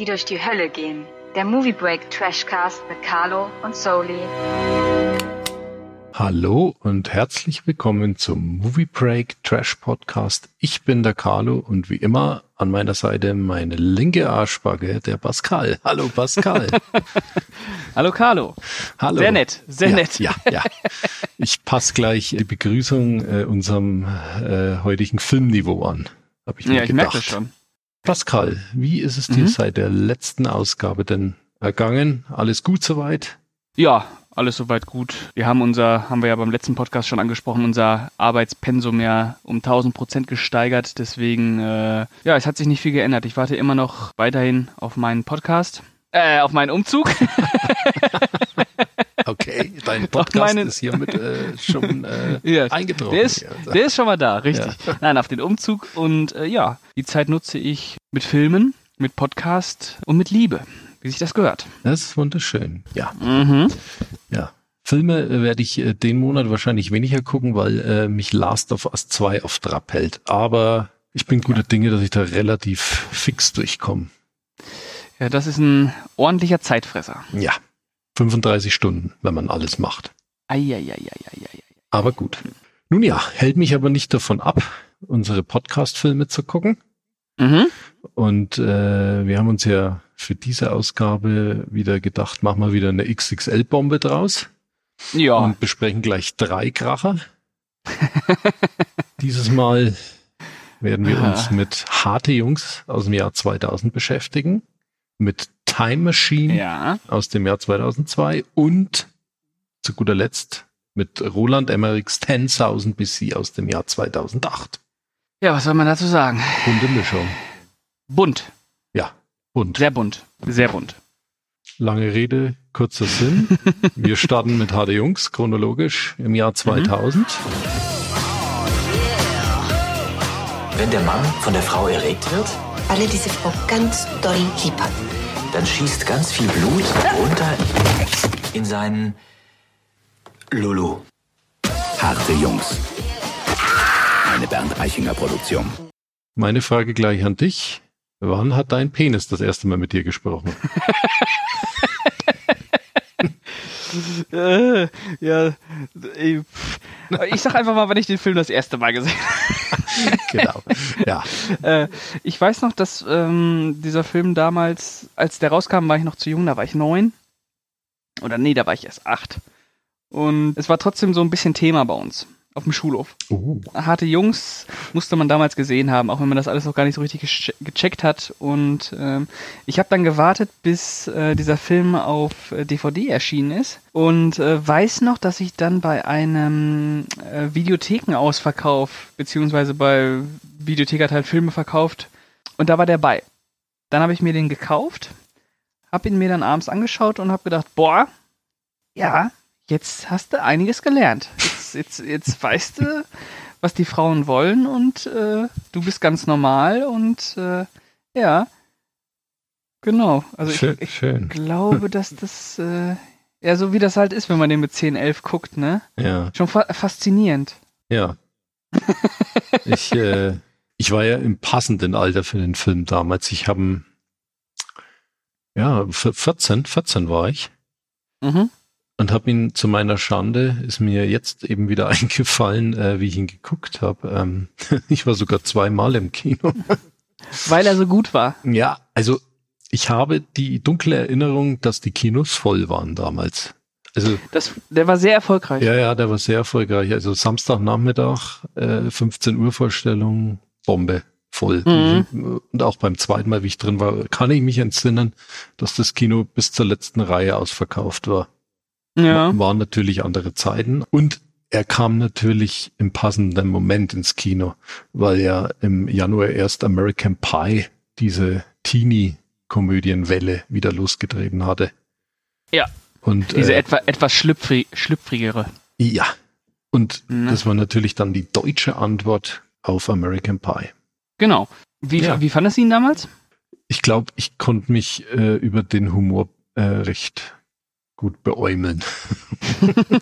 die durch die Hölle gehen. Der Movie Break Trashcast mit Carlo und Soli. Hallo und herzlich willkommen zum Movie Break Trash Podcast. Ich bin der Carlo und wie immer an meiner Seite meine linke Arschbacke, der Pascal. Hallo Pascal. Hallo Carlo. Hallo. Sehr nett, sehr ja, nett. Ja, ja. Ich passe gleich die Begrüßung äh, unserem äh, heutigen Filmniveau an. Hab ich mir ja, ich gedacht. merke das schon. Pascal, wie ist es dir Mhm. seit der letzten Ausgabe denn ergangen? Alles gut soweit? Ja, alles soweit gut. Wir haben unser, haben wir ja beim letzten Podcast schon angesprochen, unser Arbeitspensum ja um 1000 Prozent gesteigert. Deswegen, äh, ja, es hat sich nicht viel geändert. Ich warte immer noch weiterhin auf meinen Podcast. Äh, auf meinen Umzug. Okay, dein Podcast meinen- ist hiermit äh, schon äh, Ja, eingetroffen. Der ist, der ist schon mal da, richtig. Nein, auf den Umzug. Und äh, ja, die Zeit nutze ich mit Filmen, mit Podcast und mit Liebe, wie sich das gehört. Das ist wunderschön. Ja, Mhm. ja. Filme äh, werde ich äh, den Monat wahrscheinlich weniger gucken, weil äh, mich Last of Us 2 auf Trab hält. Aber ich bin guter Dinge, dass ich da relativ fix durchkomme. Ja, das ist ein ordentlicher Zeitfresser. Ja, 35 Stunden, wenn man alles macht. Eieieiei. Aber gut. Nun ja, hält mich aber nicht davon ab, unsere Podcast-Filme zu gucken. Mhm. Und äh, wir haben uns ja für diese Ausgabe wieder gedacht, machen wir wieder eine XXL-Bombe draus. Ja. und besprechen gleich drei Kracher. Dieses Mal werden wir uns Ah. mit harte Jungs aus dem Jahr 2000 beschäftigen, mit Time Machine ja. aus dem Jahr 2002 und zu guter Letzt mit Roland Emmerichs 10.000 BC aus dem Jahr 2008. Ja, was soll man dazu sagen? Bunte Mischung. Bunt. Ja, bunt. Sehr bunt. Sehr bunt. Lange Rede, kurzer Sinn. Wir starten mit harte Jungs, chronologisch im Jahr 2000. Wenn der Mann von der Frau erregt wird, er diese Frau ganz doll lieb hat. Dann schießt ganz viel Blut runter in seinen Lulu. Harte Jungs. Eine Bernd Eichinger Produktion. Meine Frage gleich an dich. Wann hat dein Penis das erste Mal mit dir gesprochen? Äh, ja. Ich, ich sag einfach mal, wenn ich den Film das erste Mal gesehen genau. Ja. Äh, ich weiß noch, dass ähm, dieser Film damals, als der rauskam, war ich noch zu jung, da war ich neun. Oder nee, da war ich erst acht. Und es war trotzdem so ein bisschen Thema bei uns. Auf dem Schulhof. Oh. harte Jungs musste man damals gesehen haben, auch wenn man das alles noch gar nicht so richtig gecheckt hat. Und ähm, ich habe dann gewartet, bis äh, dieser Film auf äh, DVD erschienen ist und äh, weiß noch, dass ich dann bei einem äh, Videothekenausverkauf beziehungsweise bei Videothek hat halt Filme verkauft und da war der bei. Dann habe ich mir den gekauft, habe ihn mir dann abends angeschaut und habe gedacht, boah, ja, jetzt hast du einiges gelernt. Jetzt, jetzt, jetzt weißt du, was die Frauen wollen und äh, du bist ganz normal und äh, ja, genau. Also schön, ich, ich schön. glaube, dass das äh, ja so wie das halt ist, wenn man den mit 10, 11 guckt, ne? Ja, Schon fa faszinierend. ja. Ich, äh, ich war ja im passenden Alter für den Film damals. Ich habe, ja, v- 14, 14 war ich. Mhm. Und habe ihn zu meiner Schande, ist mir jetzt eben wieder eingefallen, äh, wie ich ihn geguckt habe. Ähm, ich war sogar zweimal im Kino. Weil er so gut war. Ja, also ich habe die dunkle Erinnerung, dass die Kinos voll waren damals. Also Das, der war sehr erfolgreich. ja, ja, der war sehr erfolgreich. Also Samstagnachmittag, äh, 15 Uhr Vorstellung, Bombe, voll. Mhm. Und auch beim zweiten Mal, wie ich drin war, kann ich mich entsinnen, dass das Kino bis zur letzten Reihe ausverkauft war. Ja. Waren natürlich andere Zeiten. Und er kam natürlich im passenden Moment ins Kino, weil ja im Januar erst American Pie diese Teenie-Komödienwelle wieder losgetreten hatte. Ja. Und Diese äh, etwa, etwas schlüpfri schlüpfrigere. ja. Und Ne? das war natürlich dann die deutsche Antwort auf American Pie. Genau. Wie, Ja. wie fandest du ihn damals? Ich glaube, ich konnte mich äh, über den Humor äh, recht gut beäumeln.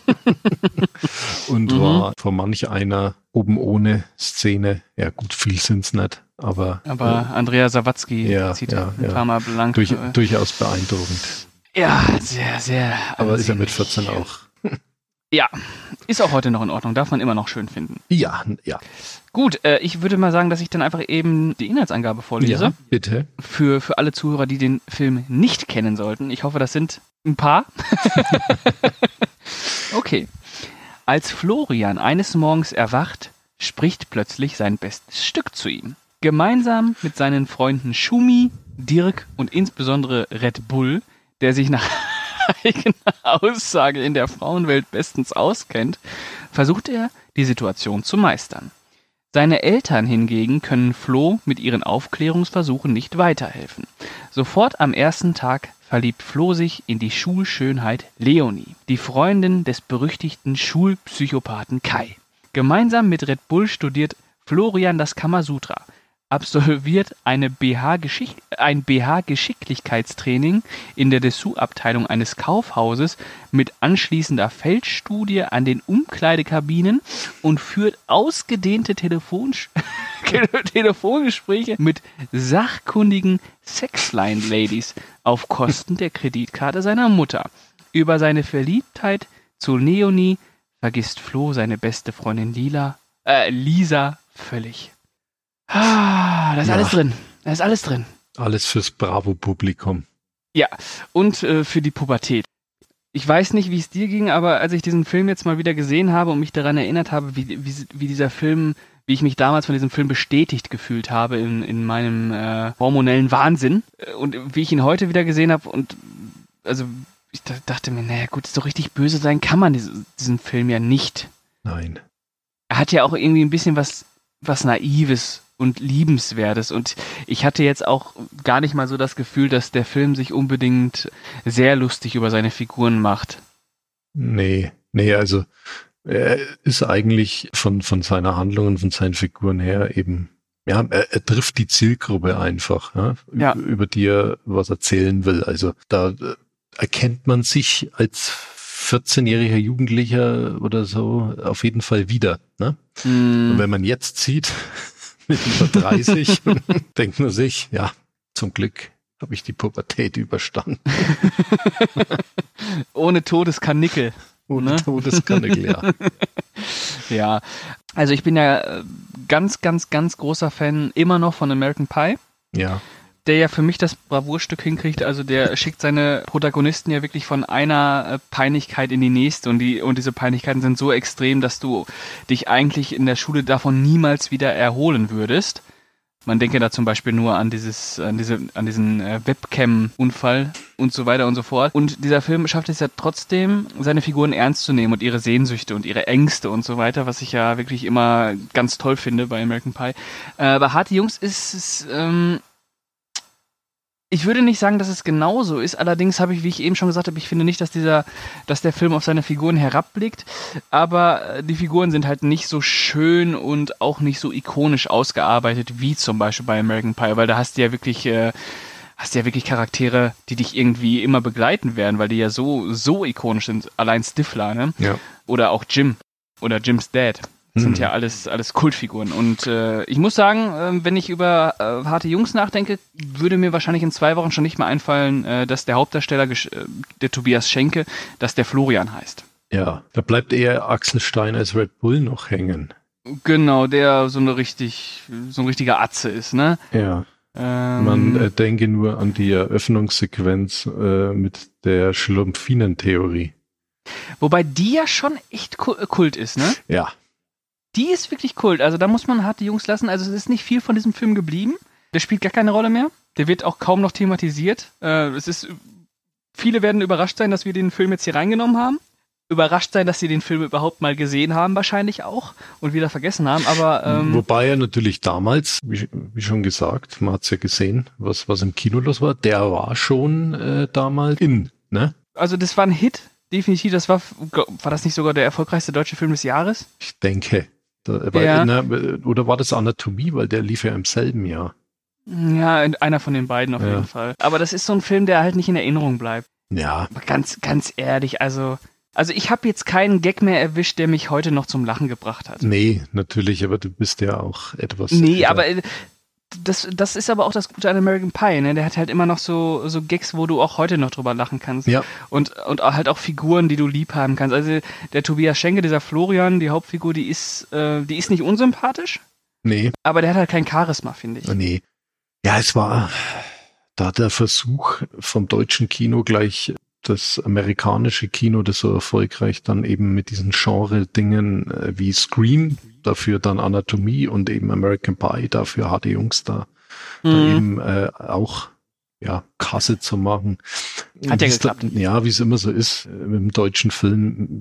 Und Mhm. war vor manch einer oben ohne Szene, ja gut, viel sind's nicht, aber, Aber Andrea Sawatzki Ja, zieht ja, ein ja. paar Mal blank. durch, äh, durchaus beeindruckend. ja, sehr, sehr. Aber ist ja mit ansehnlich. 14 auch. Ja, ist auch heute noch in Ordnung, darf man immer noch schön finden. Ja, ja. Gut, äh, ich würde mal sagen, dass ich dann einfach eben die Inhaltsangabe vorlese. Ja, bitte. Für, für alle Zuhörer, die den Film nicht kennen sollten. Ich hoffe, das sind ein paar. okay. Als Florian eines Morgens erwacht, spricht plötzlich sein bestes Stück zu ihm. Gemeinsam mit seinen Freunden Schumi, Dirk und insbesondere Red Bull, der sich nach eigener Aussage in der Frauenwelt bestens auskennt, versucht er, die Situation zu meistern. Seine Eltern hingegen können Flo mit ihren Aufklärungsversuchen nicht weiterhelfen. Sofort am ersten Tag verliebt Flo sich in die Schulschönheit Leonie, die Freundin des berüchtigten Schulpsychopathen Kai. Gemeinsam mit Red Bull studiert Florian das Kamasutra, absolviert eine BH-Geschick ein BH-Geschicklichkeitstraining in der Dessous-Abteilung eines Kaufhauses mit anschließender Feldstudie an den Umkleidekabinen und führt ausgedehnte Telefon Telefongespräche mit sachkundigen Sexline-Ladies auf Kosten der Kreditkarte seiner Mutter. Über seine Verliebtheit zu Leonie vergisst Flo seine beste Freundin Lila, äh, Lisa völlig. Ah, da ist Ja. alles drin. Da ist alles drin. Alles fürs Bravo-Publikum. Ja, und äh, für die Pubertät. Ich weiß nicht, wie es dir ging, aber als ich diesen Film jetzt mal wieder gesehen habe und mich daran erinnert habe, wie, wie, wie dieser Film, wie ich mich damals von diesem Film bestätigt gefühlt habe in, in meinem äh, hormonellen Wahnsinn äh, und wie ich ihn heute wieder gesehen habe und also ich da- dachte mir, naja gut, so richtig böse sein kann man diese, diesen Film ja nicht. Nein. Er hat ja auch irgendwie ein bisschen was, was Naives und Liebenswertes. Und ich hatte jetzt auch gar nicht mal so das Gefühl, dass der Film sich unbedingt sehr lustig über seine Figuren macht. Nee, nee, also er ist eigentlich von, von seiner Handlung und von seinen Figuren her eben, ja, er, er trifft die Zielgruppe einfach, ja, Ja. Über, über die er was erzählen will. Also da äh, erkennt man sich als 14-jähriger Jugendlicher oder so auf jeden Fall wieder. Ne? Hm, Und wenn man jetzt sieht, mit über 30, denkt man sich, ja, zum Glück habe ich die Pubertät überstanden. ohne Todeskarnickel. Ohne Ne? Todeskanäle, ja. Ja, also ich bin ja äh, ganz, ganz, ganz großer Fan immer noch von American Pie. Ja, der ja für mich das Bravourstück hinkriegt. Also der schickt seine Protagonisten ja wirklich von einer äh, Peinlichkeit in die nächste und die und diese Peinlichkeiten sind so extrem, dass du dich eigentlich in der Schule davon niemals wieder erholen würdest. Man denke da zum Beispiel nur an dieses, an diese, an diesen äh, Webcam-Unfall und so weiter und so fort. Und dieser Film schafft es ja trotzdem, seine Figuren ernst zu nehmen und ihre Sehnsüchte und ihre Ängste und so weiter, was ich ja wirklich immer ganz toll finde bei American Pie. Äh, bei Harte Jungs ist es, ähm, ich würde nicht sagen, dass es genauso ist. Allerdings habe ich, wie ich eben schon gesagt habe, ich finde nicht, dass dieser, dass der Film auf seine Figuren herabblickt. Aber äh, die Figuren sind halt nicht so schön und auch nicht so ikonisch ausgearbeitet wie zum Beispiel bei American Pie, weil da hast du ja wirklich, äh, hast du ja wirklich Charaktere, die dich irgendwie immer begleiten werden, weil die ja so, so ikonisch sind. Allein Stifler, ne? ja. Oder auch Jim oder Jim's Dad. Das sind Mhm. ja alles, alles Kultfiguren. Und äh, ich muss sagen, äh, wenn ich über äh, harte Jungs nachdenke, würde mir wahrscheinlich in zwei Wochen schon nicht mehr einfallen, äh, dass der Hauptdarsteller, äh, der Tobias Schenke, dass der Florian heißt. Ja, da bleibt eher Axel Stein als Red Bull noch hängen. Genau, der so eine richtig, so ein richtiger Atze ist, ne? Ja, Ähm, man äh, denke nur an die Eröffnungssequenz äh, mit der Schlumpfinen-Theorie. wobei die ja schon echt Ku- Kult ist, ne? Ja, Die ist wirklich Kult. Also da muss man harte Jungs lassen. Also es ist nicht viel von diesem Film geblieben. Der spielt gar keine Rolle mehr. Der wird auch kaum noch thematisiert. Äh, es ist, viele werden überrascht sein, dass wir den Film jetzt hier reingenommen haben. Überrascht sein, dass sie den Film überhaupt mal gesehen haben, wahrscheinlich auch und wieder vergessen haben. Aber ähm, wobei er natürlich damals, wie, wie schon gesagt, man hat's ja gesehen, was, was im Kino los war, der war schon äh, damals in, ne? also das war ein Hit, definitiv. Das war, war das nicht sogar der erfolgreichste deutsche Film des Jahres? Ich denke. Da, weil, Ja. ne, oder war das Anatomie, weil der lief ja im selben Jahr. Ja, einer von den beiden auf Ja. jeden Fall. Aber das ist so ein Film, der halt nicht in Erinnerung bleibt. Ja, Aber ganz, ganz ehrlich, also, also ich habe jetzt keinen Gag mehr erwischt, der mich heute noch zum Lachen gebracht hat. nee, natürlich, aber du bist ja auch etwas. Nee, älter. aber äh, das, das ist aber auch das Gute an American Pie, ne? Der hat halt immer noch so, so Gags, wo du auch heute noch drüber lachen kannst. Ja. Und, und halt auch Figuren, die du lieb haben kannst. Also der Tobias Schenke, dieser Florian, die Hauptfigur, die ist, äh, die ist nicht unsympathisch, Nee, aber der hat halt kein Charisma, finde ich. nee. Ja, es war da der Versuch vom deutschen Kino gleich das amerikanische Kino, das so erfolgreich dann eben mit diesen Genre-Dingen äh, wie Scream, dafür dann Anatomie und eben American Pie, dafür harte Jungs da, da Mhm. eben äh, auch ja, Kasse zu machen. Hat ja Wie's da- geklappt. ja, wie es immer so ist äh, dem deutschen Film.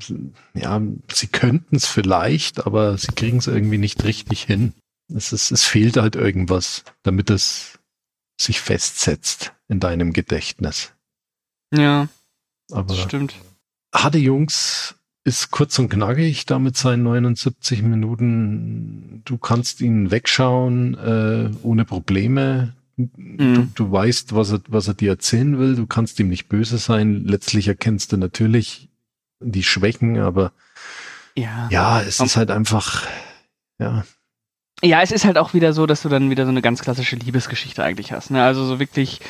Ja, sie könnten es vielleicht, aber sie kriegen es irgendwie nicht richtig hin. Es, ist, es fehlt halt irgendwas, damit es sich festsetzt in deinem Gedächtnis. Ja, Aber das stimmt. Harte Jungs ist kurz und knackig, da mit seinen 79 Minuten. Du kannst ihn wegschauen äh, ohne Probleme. Du, Mhm. du weißt, was er, was er dir erzählen will. Du kannst ihm nicht böse sein. Letztlich erkennst du natürlich die Schwächen, aber Ja. ja, es ist halt einfach, ja, Ja, es ist halt auch wieder so, dass du dann wieder so eine ganz klassische Liebesgeschichte eigentlich hast. Ne? Also so wirklich,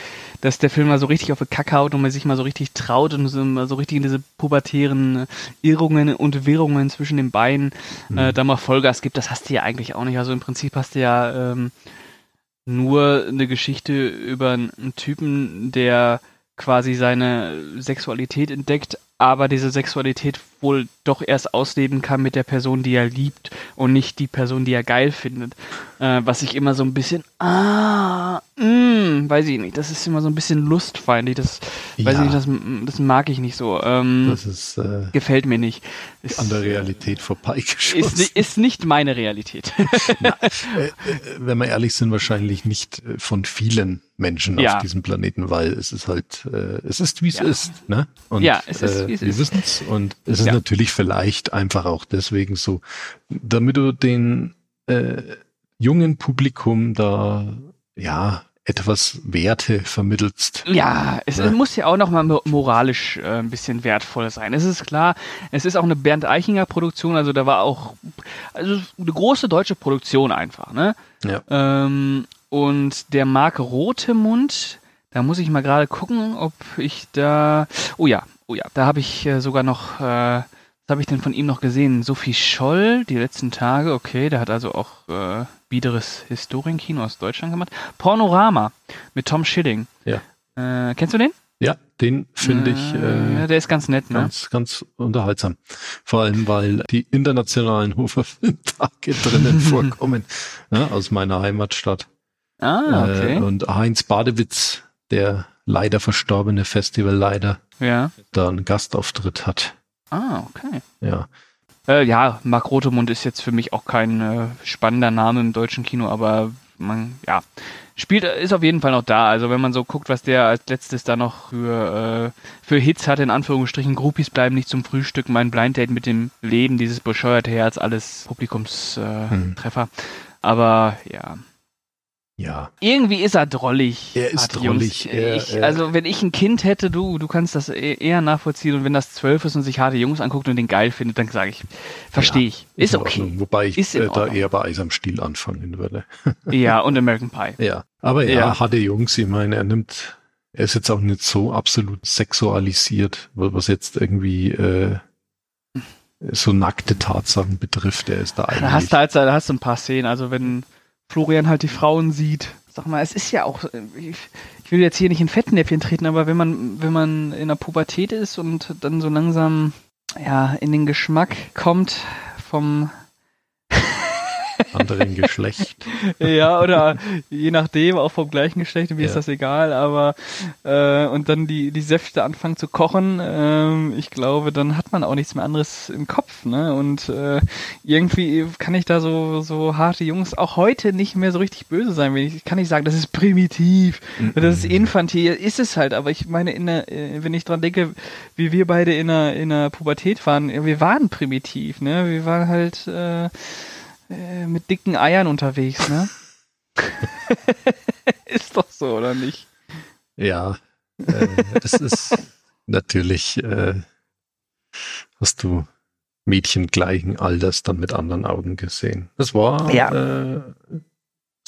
dass der Film mal so richtig auf die Kacke haut und man sich mal so richtig traut und so, mal so richtig in diese pubertären äh, Irrungen und Wirrungen zwischen den Beinen äh, da mal Vollgas gibt. Das hast du ja eigentlich auch nicht. Also im Prinzip hast du ja ähm, nur eine Geschichte über einen Typen, der quasi seine Sexualität entdeckt, aber diese Sexualität wohl doch erst ausleben kann mit der Person, die er liebt und nicht die Person, die er geil findet. Äh, was ich immer so ein bisschen, ah, mm, weiß ich nicht, das ist immer so ein bisschen lustfeindlich. Das, weiß Ja. ich nicht, das, das mag ich nicht so. Ähm, das ist äh, gefällt mir nicht. Ist, an der Realität vorbeigeschossen. ist, ist nicht meine Realität. äh, äh, wenn wir ehrlich sind, wahrscheinlich nicht äh, von vielen Menschen Ja. auf diesem Planeten, weil es ist halt, äh, es ist wie es Ja. ist, ne? Und, Ja, es ist, äh, wie es wir ist. wissen's und es ist natürlich vielleicht einfach auch deswegen so, damit du den äh, jungen Publikum da ja etwas Werte vermittelst. Ja, es Ja. muss ja auch nochmal moralisch äh, ein bisschen wertvoll sein. Es ist klar, es ist auch eine Bernd Eichinger Produktion, also da war auch also eine große deutsche Produktion einfach, ne? Ja. Ähm, und der Marc Rotemund, da muss ich mal gerade gucken, ob ich da. Oh ja, oh ja, da habe ich äh, sogar noch. Äh, was habe ich denn von ihm noch gesehen? Sophie Scholl, die letzten Tage, okay, der hat also auch äh, biederes Historienkino aus Deutschland gemacht. Pornorama mit Tom Schilling. Ja. Äh, kennst du den? Ja, den finde ich Äh, äh, der ist ganz nett, ne? ganz, ganz unterhaltsam. Vor allem, weil die internationalen Hofer Filmtage drinnen vorkommen, ja, aus meiner Heimatstadt. Ah, okay. Äh, und Heinz Badewitz, der leider verstorbene Festivalleiter, ja. da einen Gastauftritt hat. Ah, okay. Ja, Äh, ja, Marc Rotemund ist jetzt für mich auch kein äh, spannender Name im deutschen Kino, aber man, ja, spielt, ist auf jeden Fall noch da. Also wenn man so guckt, was der als letztes da noch für, äh, für Hits hatte, in Anführungsstrichen, Groupies bleiben nicht zum Frühstück, mein Blind Date mit dem Leben, dieses bescheuerte Herz, alles Publikumstreffer. Äh, Hm. Aber ja, ja, irgendwie ist er drollig. Er ist drollig, er- ich, also wenn ich ein Kind hätte, du, du kannst das e- eher nachvollziehen und wenn das zwölf ist und sich harte Jungs anguckt und den geil findet, dann sage ich, verstehe Ja, ich. Ist in okay. Wobei ich Ist äh, da eher bei Eis am Stiel anfangen würde. Ja, und American Pie. Ja, aber ja, Ja. harte Jungs, ich meine, er nimmt, er ist jetzt auch nicht so absolut sexualisiert, was jetzt irgendwie äh, so nackte Tatsachen betrifft. Er ist da eigentlich. Da hast du halt da hast du ein paar Szenen. Also wenn Florian halt die Frauen sieht, sag mal, es ist ja auch, äh, ich, ich will jetzt hier nicht in Fettnäpfchen treten, aber wenn man, wenn man in der Pubertät ist und dann so langsam ja in den Geschmack kommt vom anderen Geschlecht. ja, oder je nachdem, auch vom gleichen Geschlecht, mir ist Ja. das egal, aber äh, und dann die, die Säfte anfangen zu kochen, ähm, ich glaube, dann hat man auch nichts mehr anderes im Kopf, ne? Und äh, irgendwie kann ich da so, so harte Jungs auch heute nicht mehr so richtig böse sein. Wenn ich ich kann nicht sagen, das ist primitiv, das ist infantil, ist es halt, aber ich meine, in der, äh, wenn ich dran denke, wie wir beide in der, in der Pubertät waren, wir waren primitiv, ne? Wir waren halt äh, äh, mit dicken Eiern unterwegs, ne? ist doch so, oder nicht? Ja, äh, es ist natürlich, äh, hast du Mädchen gleichen Alters dann mit anderen Augen gesehen. Das war Ja. äh,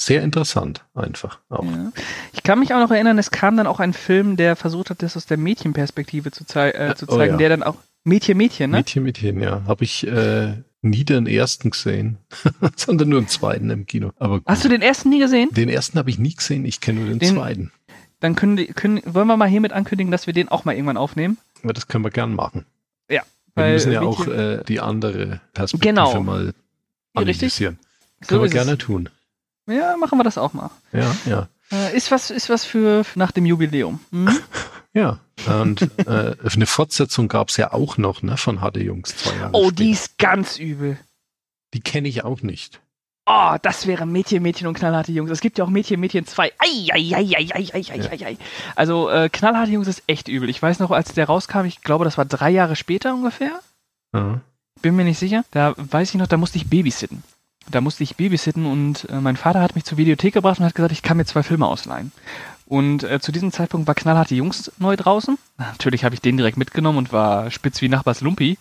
sehr interessant einfach auch. Ja. Ich kann mich auch noch erinnern, es kam dann auch ein Film, der versucht hat, das aus der Mädchenperspektive zu, zei äh, zu Oh, zeigen, ja. der dann auch Mädchen, Mädchen, ne? Mädchen, Mädchen, ja. Habe ich äh, nie den ersten gesehen, sondern nur den zweiten im Kino. Aber gut. Hast du den ersten nie gesehen? den ersten habe ich nie gesehen, ich kenne nur den, Den- zweiten. Dann können, können, wollen wir mal hiermit ankündigen, dass wir den auch mal irgendwann aufnehmen. Aber das können wir gern machen. Ja. Wir müssen ja Mädchen- auch äh, die andere Perspektive Genau. mal Ja, richtig. analysieren. So Können wir gerne es. tun. Ja, machen wir das auch mal. Ja, ja. Äh, ist was, ist was für nach dem Jubiläum. Hm? Ja, und äh, eine Fortsetzung gab es ja auch noch, ne, von Harte Jungs zwei Jahre Oh, später. die ist ganz übel. Die kenne ich auch nicht. Oh, das wäre Mädchen, Mädchen und knallharte Jungs. Es gibt ja auch Mädchen, Mädchen 2. Ja. Also äh, knallharte Jungs ist echt übel. Ich weiß noch, als der rauskam, ich glaube, das war drei Jahre später ungefähr. Mhm. Bin mir nicht sicher. Da weiß ich noch, da musste ich babysitten. Da musste ich babysitten und äh, mein Vater hat mich zur Videothek gebracht und hat gesagt, ich kann mir zwei Filme ausleihen. Und äh, zu diesem Zeitpunkt war Knallharte Jungs neu draußen. Natürlich habe ich den direkt mitgenommen und war spitz wie Nachbars Lumpi,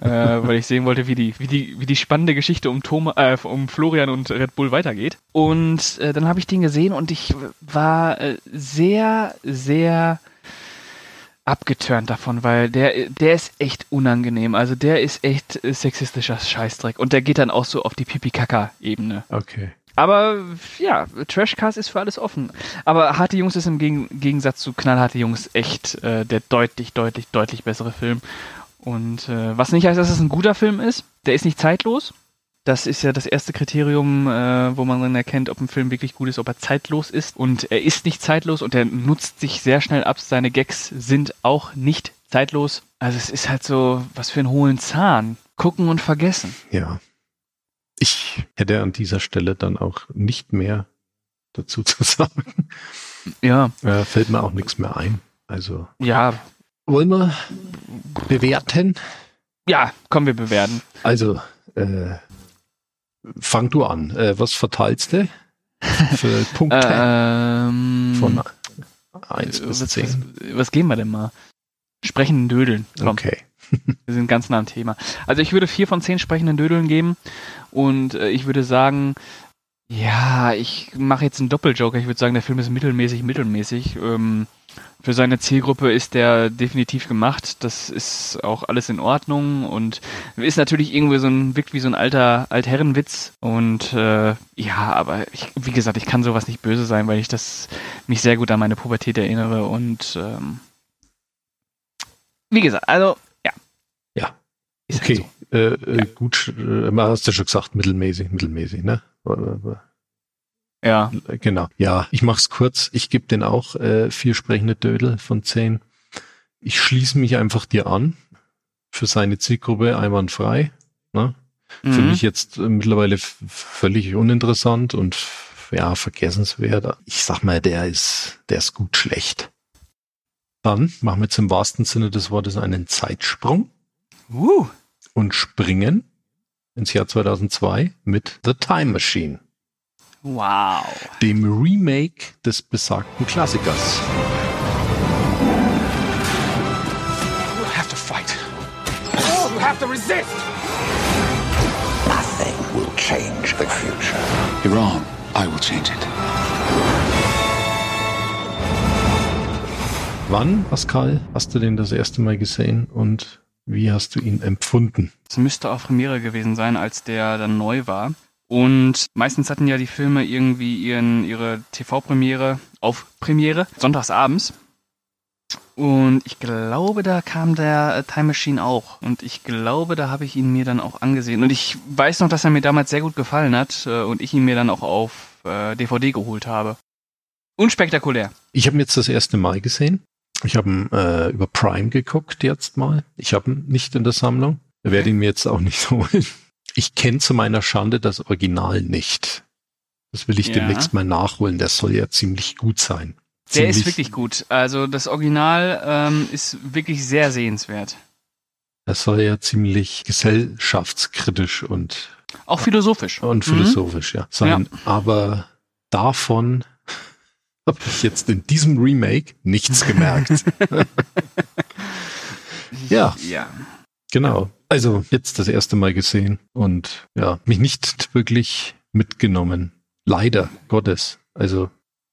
äh, weil ich sehen wollte, wie die, wie die, wie die spannende Geschichte um, Thomas, äh, um Florian und Red Bull weitergeht. Und äh, dann habe ich den gesehen und ich war äh, sehr, sehr abgeturnt davon, weil der, der ist echt unangenehm. Also der ist echt äh, sexistischer Scheißdreck. Und der geht dann auch so auf die Pipi-Kaka-Ebene. Okay. Aber ja, Trashcast ist für alles offen. Aber Harte Jungs ist im Gegen Gegensatz zu Knallharte Jungs echt äh, der deutlich, deutlich, deutlich bessere Film. Und äh, was nicht heißt, dass es ein guter Film ist, der ist nicht zeitlos. Das ist ja das erste Kriterium, äh, wo man dann erkennt, ob ein Film wirklich gut ist, ob er zeitlos ist. Und er ist nicht zeitlos und er nutzt sich sehr schnell ab. Seine Gags sind auch nicht zeitlos. Also es ist halt so, was für einen hohlen Zahn. Gucken und vergessen. Ja. Ich hätte an dieser Stelle dann auch nicht mehr dazu zu sagen. Ja, Äh, fällt mir auch nichts mehr ein. Also ja, wollen wir bewerten? ja, kommen wir bewerten. Also äh, fang du an. Äh, was verteilst du für Punkte Ähm, von 1 äh, bis was, 10? was, was geben wir denn mal? Sprechenden Dödeln. Komm, Okay. wir sind ganz nah am Thema. Also ich würde vier von zehn sprechenden Dödeln geben und äh, ich würde sagen, ja, ich mache jetzt einen Doppeljoker. Ich würde sagen, der Film ist mittelmäßig, mittelmäßig. Ähm, für seine Zielgruppe ist der definitiv gemacht. Das ist auch alles in Ordnung und ist natürlich irgendwie so ein, wirkt wie so ein alter Altherrenwitz. Und äh, ja, aber ich, wie gesagt, ich kann sowas nicht böse sein, weil ich das mich sehr gut an meine Pubertät erinnere und ähm, wie gesagt, also. Ist halt Okay. Äh, äh, Gut, äh, hast du schon gesagt, mittelmäßig, mittelmäßig, ne? so. Ja. Genau. Ja, ich mach's kurz. Ich gebe den auch äh, vier sprechende Dödel von zehn. Ich schließe mich einfach dir an. Für seine Zielgruppe einwandfrei. Ne? Für Mhm. mich jetzt äh, mittlerweile völlig uninteressant und ja, vergessenswert. Ich sag mal, der ist, der ist gut schlecht. Dann machen wir jetzt im wahrsten Sinne des Wortes einen Zeitsprung Uh. Und springen ins Jahr 2002 mit The Time Machine, Wow. dem Remake des besagten Klassikers. You have to fight. You have to resist. Nothing will change the future. You're wrong. I will change it. Wann, Pascal, hast du den das erste Mal gesehen und wie hast du ihn empfunden? Es müsste auch Premiere gewesen sein, als der dann neu war. Und meistens hatten ja die Filme irgendwie ihren, ihre TV-Premiere auf Premiere, sonntagsabends. Und ich glaube, da kam der äh, Time Machine auch. Und ich glaube, da habe ich ihn mir dann auch angesehen. Und ich weiß noch, dass er mir damals sehr gut gefallen hat äh, und ich ihn mir dann auch auf äh, DVD geholt habe. Unspektakulär. Ich habe ihn jetzt das erste Mal gesehen. Ich habe ihn äh, über Prime geguckt jetzt mal. Ich habe ihn nicht in der Sammlung. Werde ihn mir jetzt auch nicht holen. Ich kenne zu meiner Schande das Original nicht. Das will ich Ja. demnächst mal nachholen. Der soll ja ziemlich gut sein. Der ist wirklich gut. Also das Original ähm, ist wirklich sehr sehenswert. Er soll ja ziemlich gesellschaftskritisch und, Auch philosophisch. und Mhm. philosophisch ja, sein. Aber davon habe ich jetzt in diesem Remake nichts gemerkt. ja, Ja. genau. Also jetzt das erste Mal gesehen und ja, mich nicht wirklich mitgenommen. Leider Gottes. Also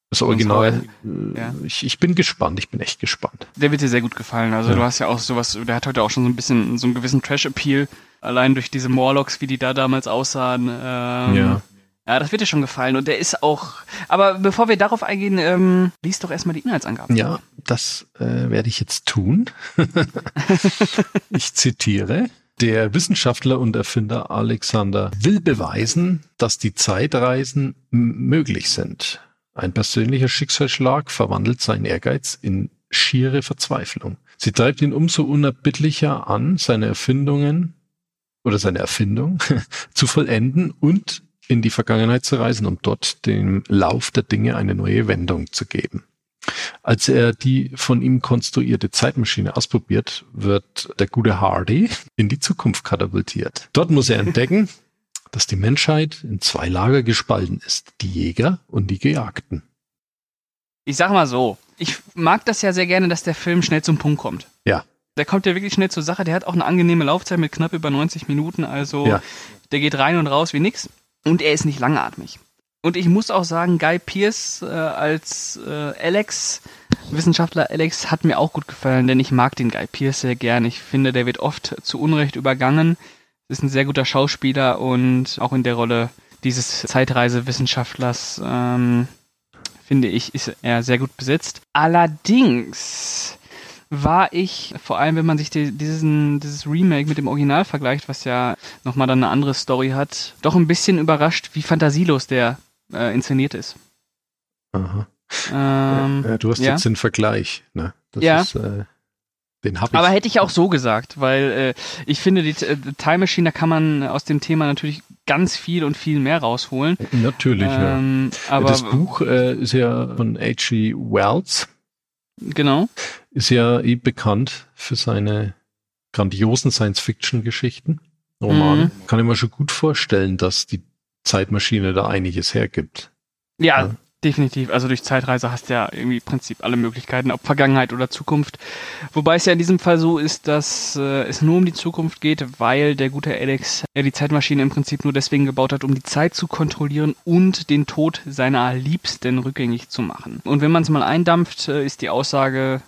das Original. Äh, ja. ich, ich bin gespannt, ich bin echt gespannt. Der wird dir sehr gut gefallen. Also ja. du hast ja auch sowas, der hat heute auch schon so ein bisschen so einen gewissen Trash-Appeal, allein durch diese Morlocks, wie die da damals aussahen. Ähm, ja. Ja, das wird dir schon gefallen. Und der ist auch. Aber bevor wir darauf eingehen, ähm, liest doch erstmal die Inhaltsangaben. Ja, das äh, werde ich jetzt tun. ich zitiere. Der Wissenschaftler und Erfinder Alexander will beweisen, dass die Zeitreisen möglich sind. Ein persönlicher Schicksalsschlag verwandelt seinen Ehrgeiz in schiere Verzweiflung. Sie treibt ihn umso unerbittlicher an, seine Erfindungen oder seine Erfindung zu vollenden und in die Vergangenheit zu reisen, um dort dem Lauf der Dinge eine neue Wendung zu geben. Als er die von ihm konstruierte Zeitmaschine ausprobiert, wird der gute Hardy in die Zukunft katapultiert. Dort muss er entdecken, dass die Menschheit in zwei Lager gespalten ist, die Jäger und die Gejagten. Ich sag mal so, ich mag das ja sehr gerne, dass der Film schnell zum Punkt kommt. Ja. Der kommt ja wirklich schnell zur Sache, der hat auch eine angenehme Laufzeit mit knapp über 90 Minuten, also ja. der geht rein und raus wie nix. Und er ist nicht langatmig. Und ich muss auch sagen, Guy Pierce äh, als äh, Alex, Wissenschaftler Alex, hat mir auch gut gefallen, denn ich mag den Guy Pierce sehr gern. Ich finde, der wird oft zu Unrecht übergangen. Ist ein sehr guter Schauspieler und auch in der Rolle dieses Zeitreisewissenschaftlers, ähm, finde ich, ist er sehr gut besetzt. Allerdings war ich, vor allem wenn man sich die, diesen, dieses Remake mit dem Original vergleicht, was ja nochmal dann eine andere Story hat, doch ein bisschen überrascht, wie fantasielos der äh, inszeniert ist. Aha. Ähm, ja, du hast ja? jetzt den Vergleich, ne? Das ja. Ist, äh, den hab ich. Aber hätte ich auch so gesagt, weil äh, ich finde, die äh, Time Machine, da kann man aus dem Thema natürlich ganz viel und viel mehr rausholen. Natürlich, ähm, ja. Aber das Buch äh, ist ja von H.G. Wells. Genau. Ist ja eh bekannt für seine grandiosen Science-Fiction-Geschichten, Romane. Mhm. Kann ich mir schon gut vorstellen, dass die Zeitmaschine da einiges hergibt. Ja, ja, definitiv. Also durch Zeitreise hast du ja irgendwie im Prinzip alle Möglichkeiten, ob Vergangenheit oder Zukunft. Wobei es ja in diesem Fall so ist, dass äh, es nur um die Zukunft geht, weil der gute Alex ja die Zeitmaschine im Prinzip nur deswegen gebaut hat, um die Zeit zu kontrollieren und den Tod seiner Liebsten rückgängig zu machen. Und wenn man es mal eindampft, äh, ist die Aussage,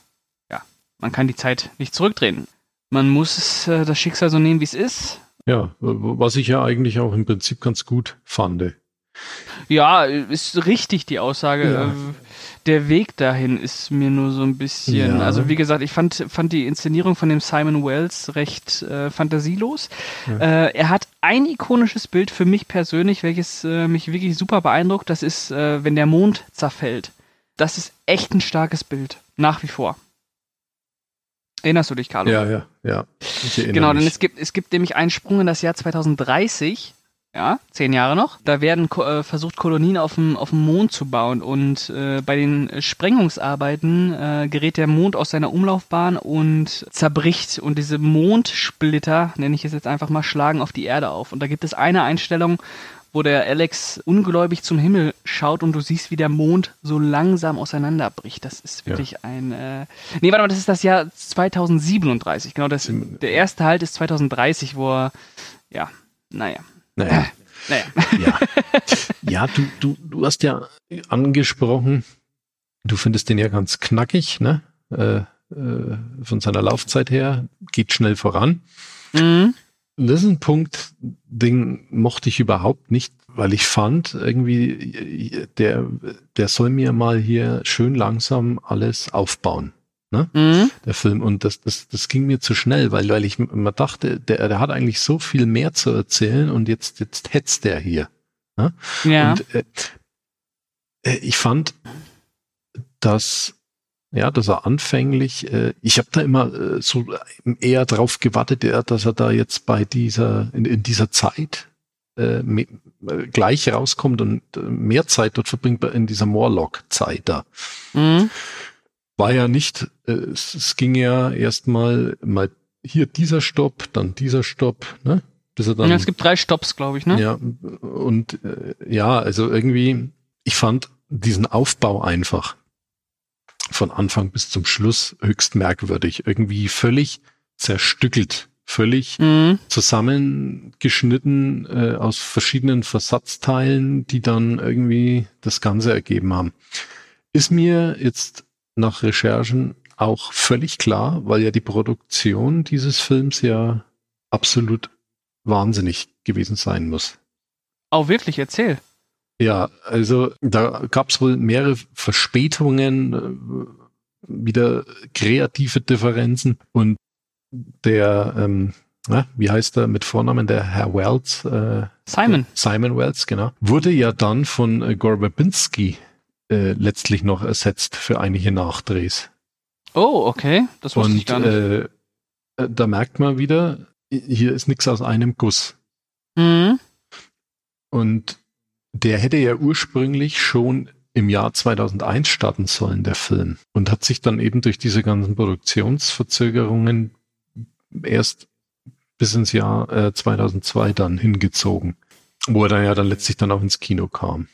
ja, man kann die Zeit nicht zurückdrehen. Man muss äh, das Schicksal so nehmen, wie es ist. Ja, was ich ja eigentlich auch im Prinzip ganz gut fand. Ja, ist richtig die Aussage. Ja. Äh, der Weg dahin ist mir nur so ein bisschen. Ja. Also wie gesagt, ich fand, fand die Inszenierung von dem Simon Wells recht äh, fantasielos. Ja. Äh, er hat ein ikonisches Bild für mich persönlich, welches äh, mich wirklich super beeindruckt. Das ist, äh, wenn der Mond zerfällt. Das ist echt ein starkes Bild. Nach wie vor. Erinnerst du dich, Carlo? Ja, ja, ja. Genau, denn es gibt, es gibt nämlich einen Sprung in das Jahr 2030. Ja, zehn Jahre noch. Da werden äh, versucht, Kolonien auf dem, auf dem Mond zu bauen. Und äh, bei den Sprengungsarbeiten äh, gerät der Mond aus seiner Umlaufbahn und zerbricht. Und diese Mondsplitter, nenne ich es jetzt einfach mal, schlagen auf die Erde auf. Und da gibt es eine Einstellung, wo der Alex ungläubig zum Himmel schaut und du siehst, wie der Mond so langsam auseinanderbricht. Das ist wirklich ja. ein. Äh nee, warte mal, das ist das Jahr 2037. Genau, das, der erste Halt ist 2030, wo er. Ja, naja. Naja. naja. Ja, ja du, du, du hast ja angesprochen, du findest den ja ganz knackig, ne? Äh, äh, von seiner Laufzeit her, geht schnell voran. Mhm das ist ein Punkt, den mochte ich überhaupt nicht, weil ich fand, irgendwie, der, der soll mir mal hier schön langsam alles aufbauen. Ne? Mhm. Der Film. Und das, das, das ging mir zu schnell, weil, weil ich immer dachte, der, der hat eigentlich so viel mehr zu erzählen und jetzt, jetzt hetzt der hier. Ne? Ja. Und äh, äh ich fand, dass ja, dass er anfänglich, äh, ich habe da immer äh, so eher drauf gewartet, ja, dass er da jetzt bei dieser, in, in dieser Zeit äh, äh, gleich rauskommt und äh, mehr Zeit dort verbringt in dieser Morlock-Zeit da. Mhm. War ja nicht, äh, es, es ging ja erstmal mal hier dieser Stopp, dann dieser Stopp, ne? Bis er dann, ja, es gibt drei Stopps, glaube ich, ne? Ja, und äh, ja, also irgendwie, ich fand diesen Aufbau einfach von Anfang bis zum Schluss höchst merkwürdig. Irgendwie völlig zerstückelt Völlig Mhm. zusammengeschnitten äh, aus verschiedenen Versatzteilen, die dann irgendwie das Ganze ergeben haben. Ist mir jetzt nach Recherchen auch völlig klar, weil ja die Produktion dieses Films ja absolut wahnsinnig gewesen sein muss. Auch wirklich, erzähl. Ja, also da gab es wohl mehrere Verspätungen, äh, wieder kreative Differenzen und der, ähm, na, wie heißt er mit Vornamen, der Herr Wells, äh, Simon. Simon Wells, genau, wurde ja dann von äh, Gore Verbinski äh, letztlich noch ersetzt für einige Nachdrehs. Oh, okay. Das wusste ich Und gar nicht. äh, da merkt man wieder, hier ist nichts aus einem Guss. mhm. Und der hätte ja ursprünglich schon im Jahr 2001 starten sollen, der Film. Und hat sich dann eben durch diese ganzen Produktionsverzögerungen erst bis ins Jahr äh, 2002 dann hingezogen. Wo er dann ja dann letztlich dann auch ins Kino kam.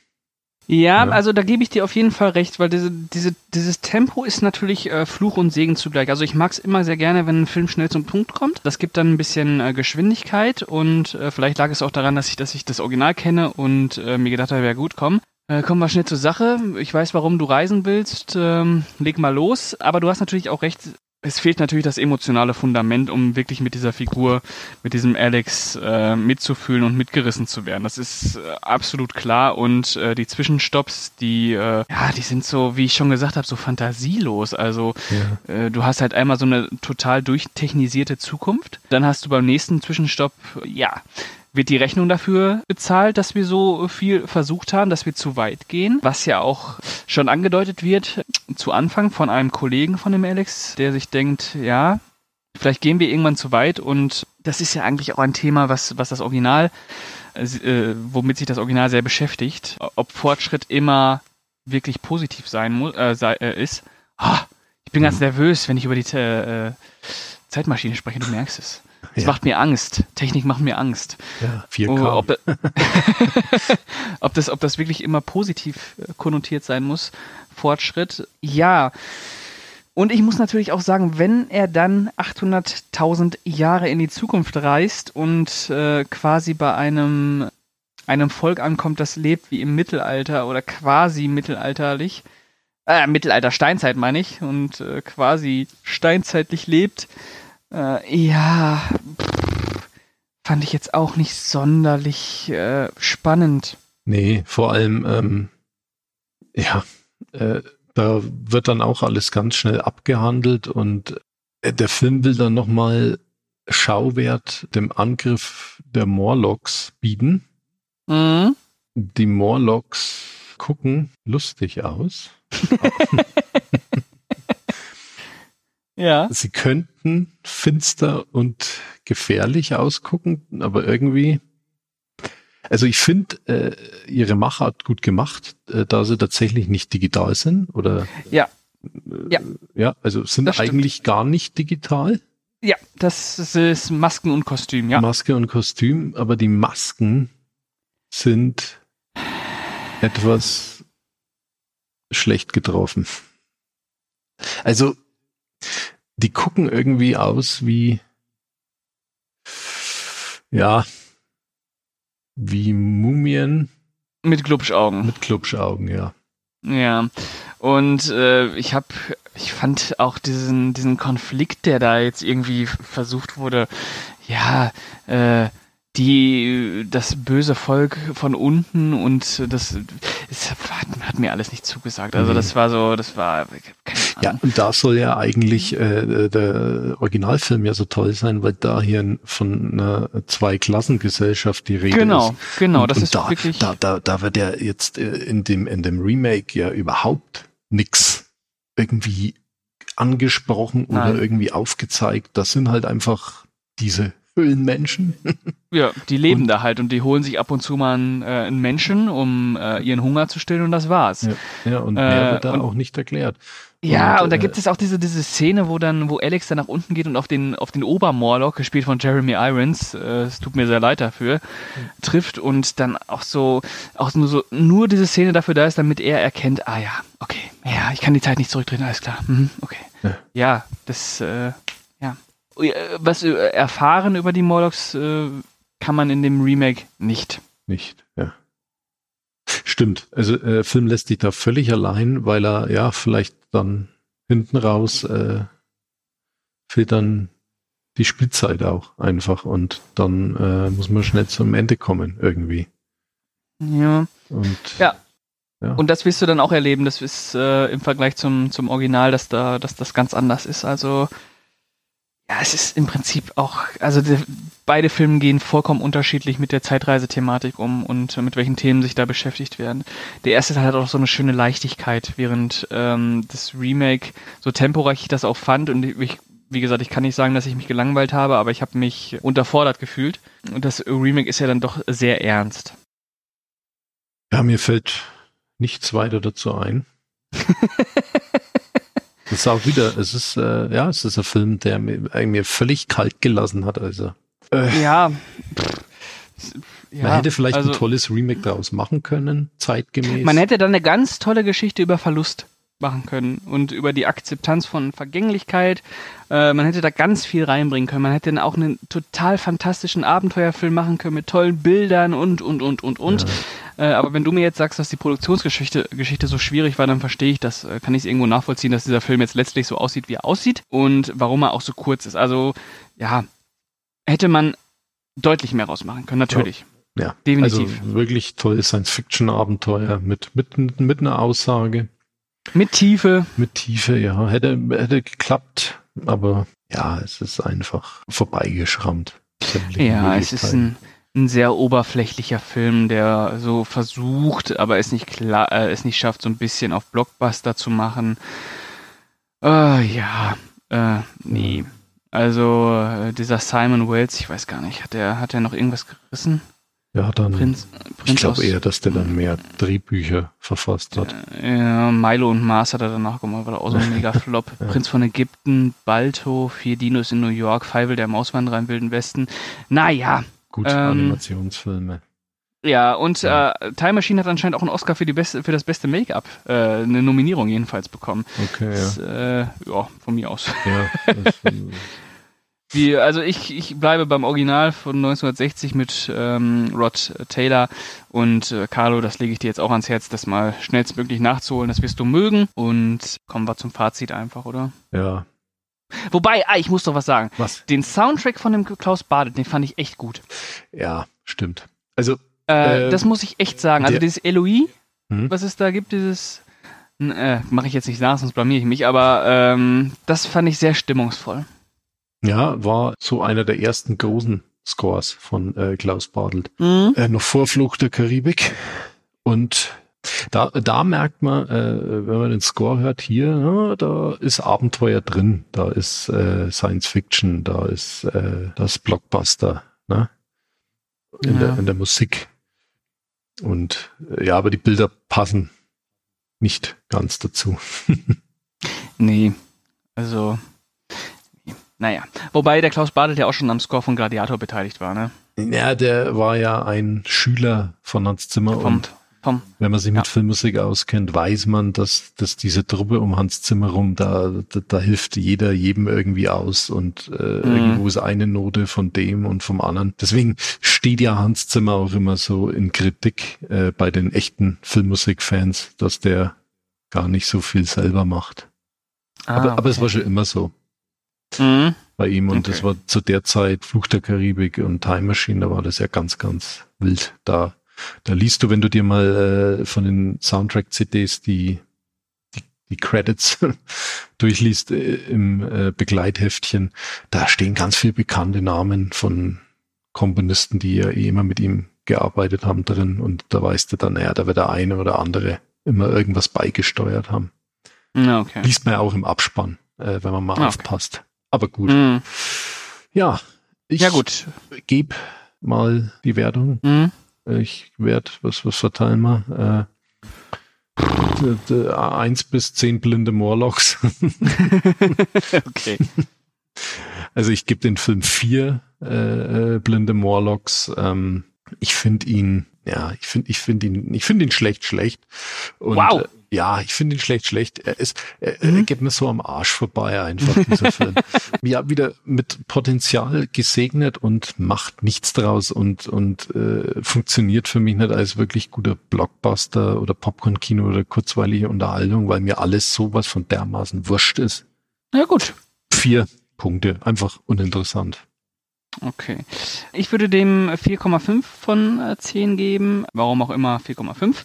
Ja, Ja. also da gebe ich dir auf jeden Fall recht, weil diese, diese, dieses Tempo ist natürlich äh, Fluch und Segen zugleich. Also ich mag es immer sehr gerne, wenn ein Film schnell zum Punkt kommt. Das gibt dann ein bisschen äh, Geschwindigkeit und äh, vielleicht lag es auch daran, dass ich, dass ich das Original kenne und äh, mir gedacht habe, ja gut, komm. Äh, kommen wir schnell zur Sache. Ich weiß, warum du reisen willst. Ähm, leg mal los. Aber du hast natürlich auch recht. Es fehlt natürlich das emotionale Fundament, um wirklich mit dieser Figur, mit diesem Alex äh, mitzufühlen und mitgerissen zu werden. Das ist äh, absolut klar. Und äh, die Zwischenstopps, die, äh, ja, die sind so, wie ich schon gesagt habe, so fantasielos. Also Ja. äh, du hast halt einmal so eine total durchtechnisierte Zukunft. Dann hast du beim nächsten Zwischenstopp, ja, wird die Rechnung dafür bezahlt, dass wir so viel versucht haben, dass wir zu weit gehen. Was ja auch schon angedeutet wird zu Anfang von einem Kollegen von dem Alex, der sich denkt, ja, vielleicht gehen wir irgendwann zu weit und das ist ja eigentlich auch ein Thema, was, was das Original, äh, womit sich das Original sehr beschäftigt. Ob Fortschritt immer wirklich positiv sein muss, äh, sei, äh, ist. Ah, ich bin ganz nervös, wenn ich über die äh, Zeitmaschine spreche, du merkst es. Es Ja. macht mir Angst. Technik macht mir Angst. Ja, 4K. Oh, ob, ob, das, ob das wirklich immer positiv äh, konnotiert sein muss, Fortschritt, ja. Und ich muss natürlich auch sagen, wenn er dann 800.000 Jahre in die Zukunft reist und äh, quasi bei einem, einem Volk ankommt, das lebt wie im Mittelalter oder quasi mittelalterlich, äh, Mittelalter, Steinzeit meine ich, und äh, quasi steinzeitlich lebt, äh, ja, pff, fand ich jetzt auch nicht sonderlich äh, spannend. Nee, vor allem, ähm, ja, äh, da wird dann auch alles ganz schnell abgehandelt und äh, der Film will dann nochmal Schauwert dem Angriff der Morlocks bieten. Mhm. Die Morlocks gucken lustig aus. Ja. Sie könnten finster und gefährlich ausgucken, aber irgendwie. Also ich finde äh, ihre Machart gut gemacht, äh, da sie tatsächlich nicht digital sind oder Ja. äh, Ja. ja, also sind eigentlich gar nicht digital, Ja, das ist Masken und Kostüm, ja. Maske und Kostüm, aber die Masken sind etwas schlecht getroffen. Also die gucken irgendwie aus wie ja wie Mumien Mit Glubschaugen. mit Klubschaugen, ja. Ja. Und äh, ich habe, ich fand auch diesen, diesen Konflikt, der da jetzt irgendwie versucht wurde, ja, äh, die, das böse Volk von unten und das, es hat, hat mir alles nicht zugesagt. Also das war so, das war, keine Ja, und da soll ja eigentlich äh, der Originalfilm ja so toll sein, weil da hier von einer Zweiklassengesellschaft die Rede Genau, ist. genau, und, das und ist da, wirklich- Da, da, da wird ja jetzt äh, in dem, in dem Remake ja überhaupt nix irgendwie angesprochen oder Nein. irgendwie aufgezeigt. Das sind halt einfach diese Höhlenmenschen. Ja, die leben Und- da halt und die holen sich ab und zu mal einen, äh, einen Menschen, um äh, ihren Hunger zu stillen und das war's. Ja, ja und mehr Äh, wird da und- auch nicht erklärt. Ja, und, Und, da äh, gibt es auch diese, diese Szene, wo dann, wo Alex dann nach unten geht und auf den, auf den Obermorlock, gespielt von Jeremy Irons, äh, es tut mir sehr leid dafür, trifft und dann auch so, auch nur so, nur diese Szene dafür da ist, damit er erkennt, ah ja, okay, ja, ich kann die Zeit nicht zurückdrehen, alles klar, mhm, okay. Ja. Ja, das, was äh, erfahren über die Morlocks äh, kann man in dem Remake nicht. Nicht, ja. Stimmt. Also äh, der Film lässt dich da völlig allein, weil er ja vielleicht dann hinten raus äh, fehlt dann die Spielzeit auch einfach und dann äh, muss man schnell zum Ende kommen irgendwie. Ja. Und Ja. Ja. Und das wirst du dann auch erleben. Das ist äh, im Vergleich zum, zum Original, dass da, dass das ganz anders ist. Also ja, es ist im Prinzip auch, also die, beide Filme gehen vollkommen unterschiedlich mit der Zeitreisethematik um und mit welchen Themen sich da beschäftigt werden. Der erste Teil hat auch so eine schöne Leichtigkeit, während ähm, das Remake so temporeich ich das auch fand und ich wie gesagt, ich kann nicht sagen, dass ich mich gelangweilt habe, aber ich habe mich unterfordert gefühlt. Und das Remake ist ja dann doch sehr ernst. ja, mir fällt nichts weiter dazu ein. Das ist auch wieder, es ist, äh, ja, es ist ein Film, der mir, mir völlig kalt gelassen hat. Also, äh, Ja. ja, man hätte vielleicht also- ein tolles Remake daraus machen können, zeitgemäß. Man hätte dann eine ganz tolle Geschichte über Verlust machen können und über die Akzeptanz von Vergänglichkeit. Äh, man hätte da ganz viel reinbringen können. Man hätte dann auch einen total fantastischen Abenteuerfilm machen können mit tollen Bildern und, und, und, und, und. Äh, aber wenn du mir jetzt sagst, dass die Produktionsgeschichte Geschichte so schwierig war, dann verstehe ich das. Äh, kann ich es irgendwo nachvollziehen, dass dieser Film jetzt letztlich so aussieht, wie er aussieht und warum er auch so kurz ist. Also, ja, hätte man deutlich mehr rausmachen können, natürlich. ja, definitiv. Also wirklich tolles Science-Fiction-Abenteuer mit, mit, mit einer Aussage, Mit Tiefe, mit Tiefe, ja, hätte, hätte geklappt, aber ja, es ist einfach vorbeigeschrammt. Ja, es ist ein, ein sehr oberflächlicher Film, der so versucht, aber es nicht klar, äh, es nicht schafft, so ein bisschen auf Blockbuster zu machen. Äh, ja, äh, nee. Also äh, dieser Simon Wells, ich weiß gar nicht, hat er hat er noch irgendwas gerissen? Ja, dann, Prinz, Prinz ich glaube eher, dass der dann mehr Drehbücher verfasst hat. Ja, Milo und Mars hat er danach gemacht, war auch so ein mega Flop. Prinz von Ägypten, Balto, Vier Dinos in New York, Feivel der Mauswanderer im Wilden Westen. Naja, Gut, Ähm, Animationsfilme. Ja, und Ja. Äh, Time Machine hat anscheinend auch einen Oscar für, die beste, für das beste Make-up, äh, eine Nominierung jedenfalls bekommen. Okay, Das, äh, ja, von mir aus. ja. ja das, äh, Wie, also ich, ich bleibe beim Original von 1960 mit ähm, Rod Taylor und äh, Carlo, das lege ich dir jetzt auch ans Herz, das mal schnellstmöglich nachzuholen, das wirst du mögen. Und kommen wir zum Fazit einfach, oder? ja. Wobei, ah, ich muss doch was sagen. Was? Den Soundtrack von dem Klaus Badet, den fand ich echt gut. Ja, stimmt. Also, Äh, Äh, das muss ich echt sagen. Also dieses Eloi, Hm? was es da gibt, dieses äh, mache ich jetzt nicht nach, sonst blamier ich mich, aber ähm, das fand ich sehr stimmungsvoll. ja, war so einer der ersten großen Scores von äh, Klaus Badelt. Mhm. Äh, noch vor Flucht der Karibik. Und da, da merkt man, äh, wenn man den Score hört, hier, ja, da ist Abenteuer drin, da ist äh, Science Fiction, da ist äh, das Blockbuster, ne? In, Ja. der, in der Musik. Und äh, ja, aber die Bilder passen nicht ganz dazu. Nee, also naja. Wobei der Klaus Badelt ja auch schon am Score von Gladiator beteiligt war, ne? Ja, der war ja ein Schüler von Hans Zimmer Vom, und vom wenn man sich mit Ja. Filmmusik auskennt, weiß man, dass, dass diese Truppe um Hans Zimmer rum, da, da, da hilft jeder jedem irgendwie aus und äh, Mhm. irgendwo ist eine Note von dem und vom anderen. Deswegen steht ja Hans Zimmer auch immer so in Kritik äh, bei den echten Filmmusikfans, dass der gar nicht so viel selber macht. aber, Ah, aber es okay. war schon immer so Mhm. bei ihm und Okay. das war zu der Zeit Fluch der Karibik und Time Machine, da war das ja ganz, ganz wild. Da, da liest du, wenn du dir mal äh, von den Soundtrack-CDs die, die, die Credits durchliest äh, im äh, Begleitheftchen, da stehen ganz viele bekannte Namen von Komponisten, die ja eh immer mit ihm gearbeitet haben drin und da weißt du dann, naja, da wird der eine oder andere immer irgendwas beigesteuert haben. Ja, okay. Liest man ja auch im Abspann, äh, wenn man mal Ah, okay. aufpasst. Aber gut. Mhm. Ja, ich Ja, gut. gebe mal die Wertung. Mhm. Ich werde, was, was verteilen wir? Äh, eins bis zehn blinde Morlocks. okay. Also ich gebe den Film vier äh, äh, blinde Morlocks. Ähm, ich finde ihn, ja, ich finde, ich finde ihn, ich finde ihn schlecht, schlecht. Und, Wow. Ja, ich finde ihn schlecht, schlecht. Er ist, er, er geht mir so am Arsch vorbei einfach, dieser Film. Ja, wieder mit Potenzial gesegnet und macht nichts draus und, und äh, funktioniert für mich nicht als wirklich guter Blockbuster oder Popcorn-Kino oder kurzweilige Unterhaltung, weil mir alles sowas von dermaßen wurscht ist. Ja gut. Vier Punkte, einfach uninteressant. Okay. Ich würde dem 4,5 von äh, 10 geben. Warum auch immer 4,5.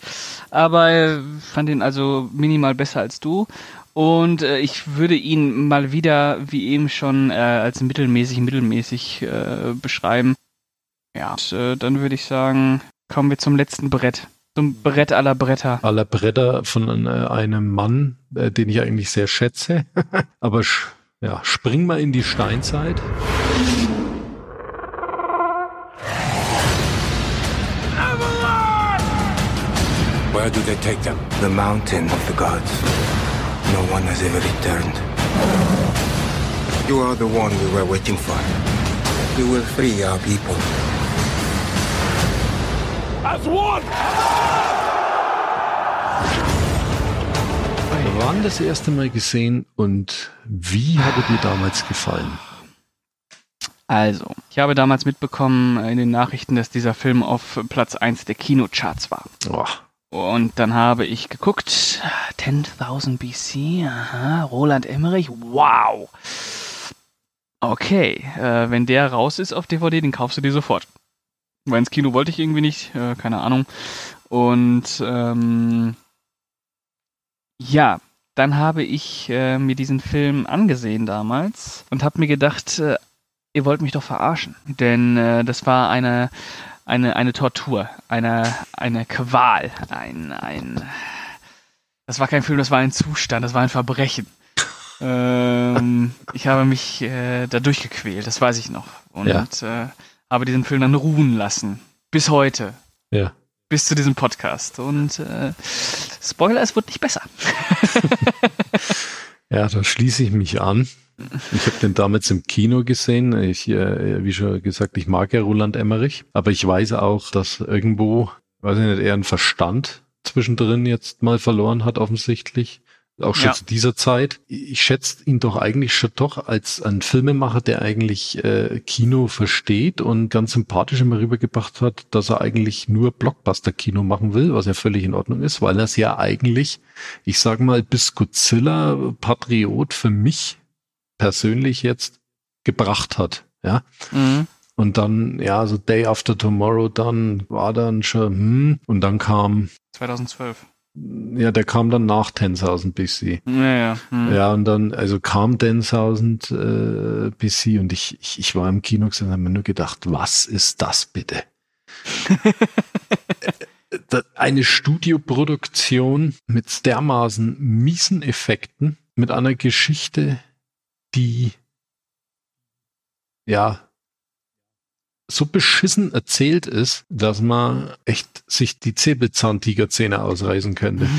Aber äh, fand ihn also minimal besser als du. Und äh, ich würde ihn mal wieder, wie eben schon, äh, als mittelmäßig, mittelmäßig äh, beschreiben. Ja, und, äh, dann würde ich sagen, kommen wir zum letzten Brett. Zum Brett aller Bretter. Aller Bretter von äh, einem Mann, äh, den ich eigentlich sehr schätze. Aber ja, spring mal in die Steinzeit. Where do they take them? The mountain of the gods. No one has ever returned. You are the one we were waiting for. You will free our people. As one! Wann das erste Mal gesehen und wie hat er dir damals gefallen? Also, ich habe damals mitbekommen in den Nachrichten, dass dieser Film auf Platz 1 der Kinocharts war. Oh, Und dann habe ich geguckt, 10.000 BC, aha, Roland Emmerich, wow. Okay, äh, wenn der raus ist auf DVD, den kaufst du dir sofort. Weil ins Kino wollte ich irgendwie nicht, äh, keine Ahnung. Und ähm, ja, dann habe ich äh, mir diesen Film angesehen damals und habe mir gedacht, äh, ihr wollt mich doch verarschen. Denn äh, das war eine, eine, eine Tortur, eine, eine Qual, ein, ein. Das war kein Film, das war ein Zustand, das war ein Verbrechen. ähm, ich habe mich äh, da durchgequält, das weiß ich noch. Und Ja. äh, habe diesen Film dann ruhen lassen. Bis heute. ja. Bis zu diesem Podcast. Und äh, Spoiler, es wird nicht besser. Ja, da schließe ich mich an. Ich habe den damals im Kino gesehen. Ich, äh, wie schon gesagt, ich mag ja Roland Emmerich, aber ich weiß auch, dass irgendwo, weiß ich nicht, er einen Verstand zwischendrin jetzt mal verloren hat, offensichtlich. Auch schon Ja. zu dieser Zeit. Ich schätze ihn doch eigentlich schon doch als einen Filmemacher, der eigentlich äh, Kino versteht und ganz sympathisch immer rübergebracht hat, dass er eigentlich nur Blockbuster-Kino machen will, was ja völlig in Ordnung ist, weil er es ja eigentlich, ich sag mal, bis Godzilla Patriot für mich persönlich jetzt gebracht hat. Ja. Mhm. Und dann, ja, so Day After Tomorrow, dann war dann schon, hm, und dann kam, 2012. ja, der kam dann nach 10.000 BC. Ja, ja. Mhm. Ja, und dann, also kam 10.000 äh, BC und ich, ich, ich war im Kino und habe mir nur gedacht, was ist das bitte? Eine Studioproduktion mit dermaßen miesen Effekten, mit einer Geschichte, die ja so beschissen erzählt ist, dass man echt sich die Säbelzahntigerzähne ausreißen könnte.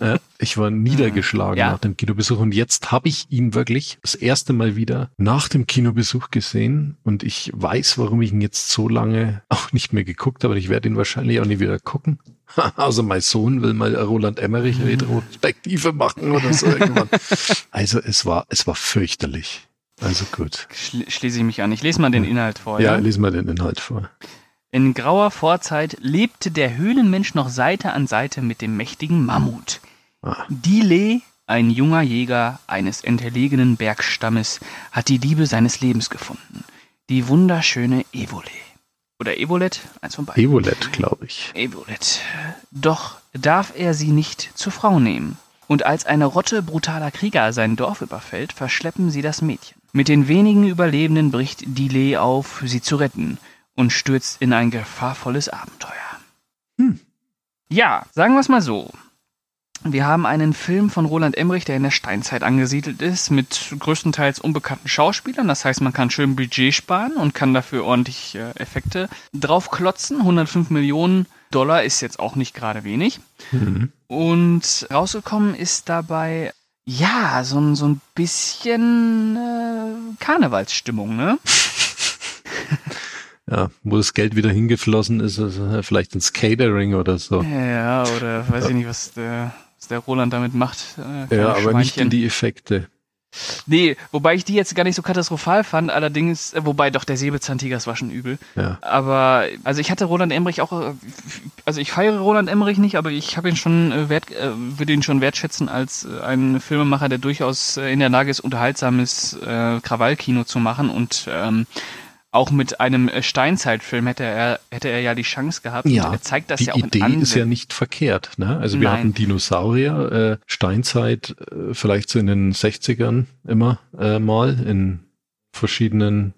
Ja, ich war niedergeschlagen Ja. nach dem Kinobesuch und jetzt habe ich ihn wirklich das erste Mal wieder nach dem Kinobesuch gesehen und ich weiß, warum ich ihn jetzt so lange auch nicht mehr geguckt habe. und Ich werde ihn wahrscheinlich auch nie wieder gucken. Also mein Sohn will mal Roland Emmerich Retrospektive machen oder so irgendwann. Also es war, es war fürchterlich. Also gut. Schli schließe ich mich an. Ich lese mal den Inhalt vor. Ja, lesen wir den Inhalt vor. In grauer Vorzeit lebte der Höhlenmensch noch Seite an Seite mit dem mächtigen Mammut. Ah. Dile, ein junger Jäger eines entlegenen Bergstammes, hat die Liebe seines Lebens gefunden. Die wunderschöne Evole. Oder Evolet, eins von beiden. Evolet, glaube ich. Evolet. Doch darf er sie nicht zur Frau nehmen. Und als eine Rotte brutaler Krieger sein Dorf überfällt, verschleppen sie das Mädchen. Mit den wenigen Überlebenden bricht Dile auf, sie zu retten und stürzt in ein gefahrvolles Abenteuer. Hm. Ja, sagen wir es mal so. Wir haben einen Film von Roland Emmerich, der in der Steinzeit angesiedelt ist, mit größtenteils unbekannten Schauspielern. Das heißt, man kann schön Budget sparen und kann dafür ordentlich äh, Effekte draufklotzen. 105 Millionen Dollar ist jetzt auch nicht gerade wenig. Mhm. Und rausgekommen ist dabei, ja, so, ein- so ein bisschen äh, Karnevalsstimmung, ne? Ja, wo das Geld wieder hingeflossen ist, also vielleicht ins Catering oder so. Ja, oder weiß ich nicht, was der, was der Roland damit macht. Äh, Ja, aber nicht in die Effekte. Nee, wobei ich die jetzt gar nicht so katastrophal fand, allerdings, äh, wobei doch der Säbelzahntiger, das war schon übel. Ja. Aber, also ich hatte Roland Emmerich auch, äh, also ich feiere Roland Emmerich nicht, aber ich habe ihn schon äh, wert, würde ihn schon wertschätzen als einen Filmemacher, der durchaus in der Lage ist, unterhaltsames Krawallkino zu machen und ähm, auch mit einem äh, Steinzeitfilm hätte er, hätte er ja die Chance gehabt. Ja, und er zeigt das die ja auch Idee in ist ja nicht verkehrt. Ne? Also wir Nein. hatten Dinosaurier, äh, Steinzeit, äh, vielleicht so in den 60ern immer äh, mal in verschiedenen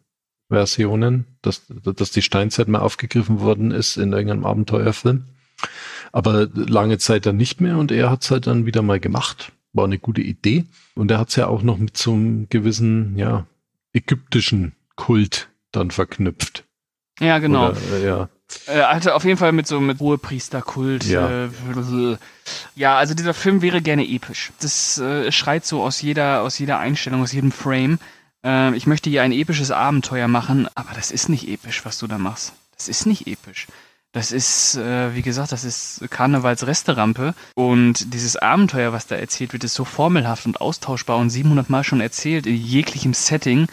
Versionen, dass, dass die Steinzeit mal aufgegriffen worden ist in irgendeinem Abenteuerfilm. Aber lange Zeit dann nicht mehr und er hat es halt dann wieder mal gemacht. War eine gute Idee. Und er hat es ja auch noch mit so einem gewissen, ja, ägyptischen Kult dann verknüpft. ja, genau. Oder, äh, ja. Äh, hatte auf jeden Fall mit so mit Hohepriesterkult. Ja. Äh, ja, also dieser Film wäre gerne episch. Das äh, schreit so aus jeder, aus jeder Einstellung, aus jedem Frame. Äh, ich möchte hier ein episches Abenteuer machen, aber das ist nicht episch, was du da machst. Das ist nicht episch. Das ist, äh, wie gesagt, das ist Karnevals Resterampe. Und dieses Abenteuer, was da erzählt wird, ist so formelhaft und austauschbar und 700 Mal schon erzählt, in jeglichem Setting,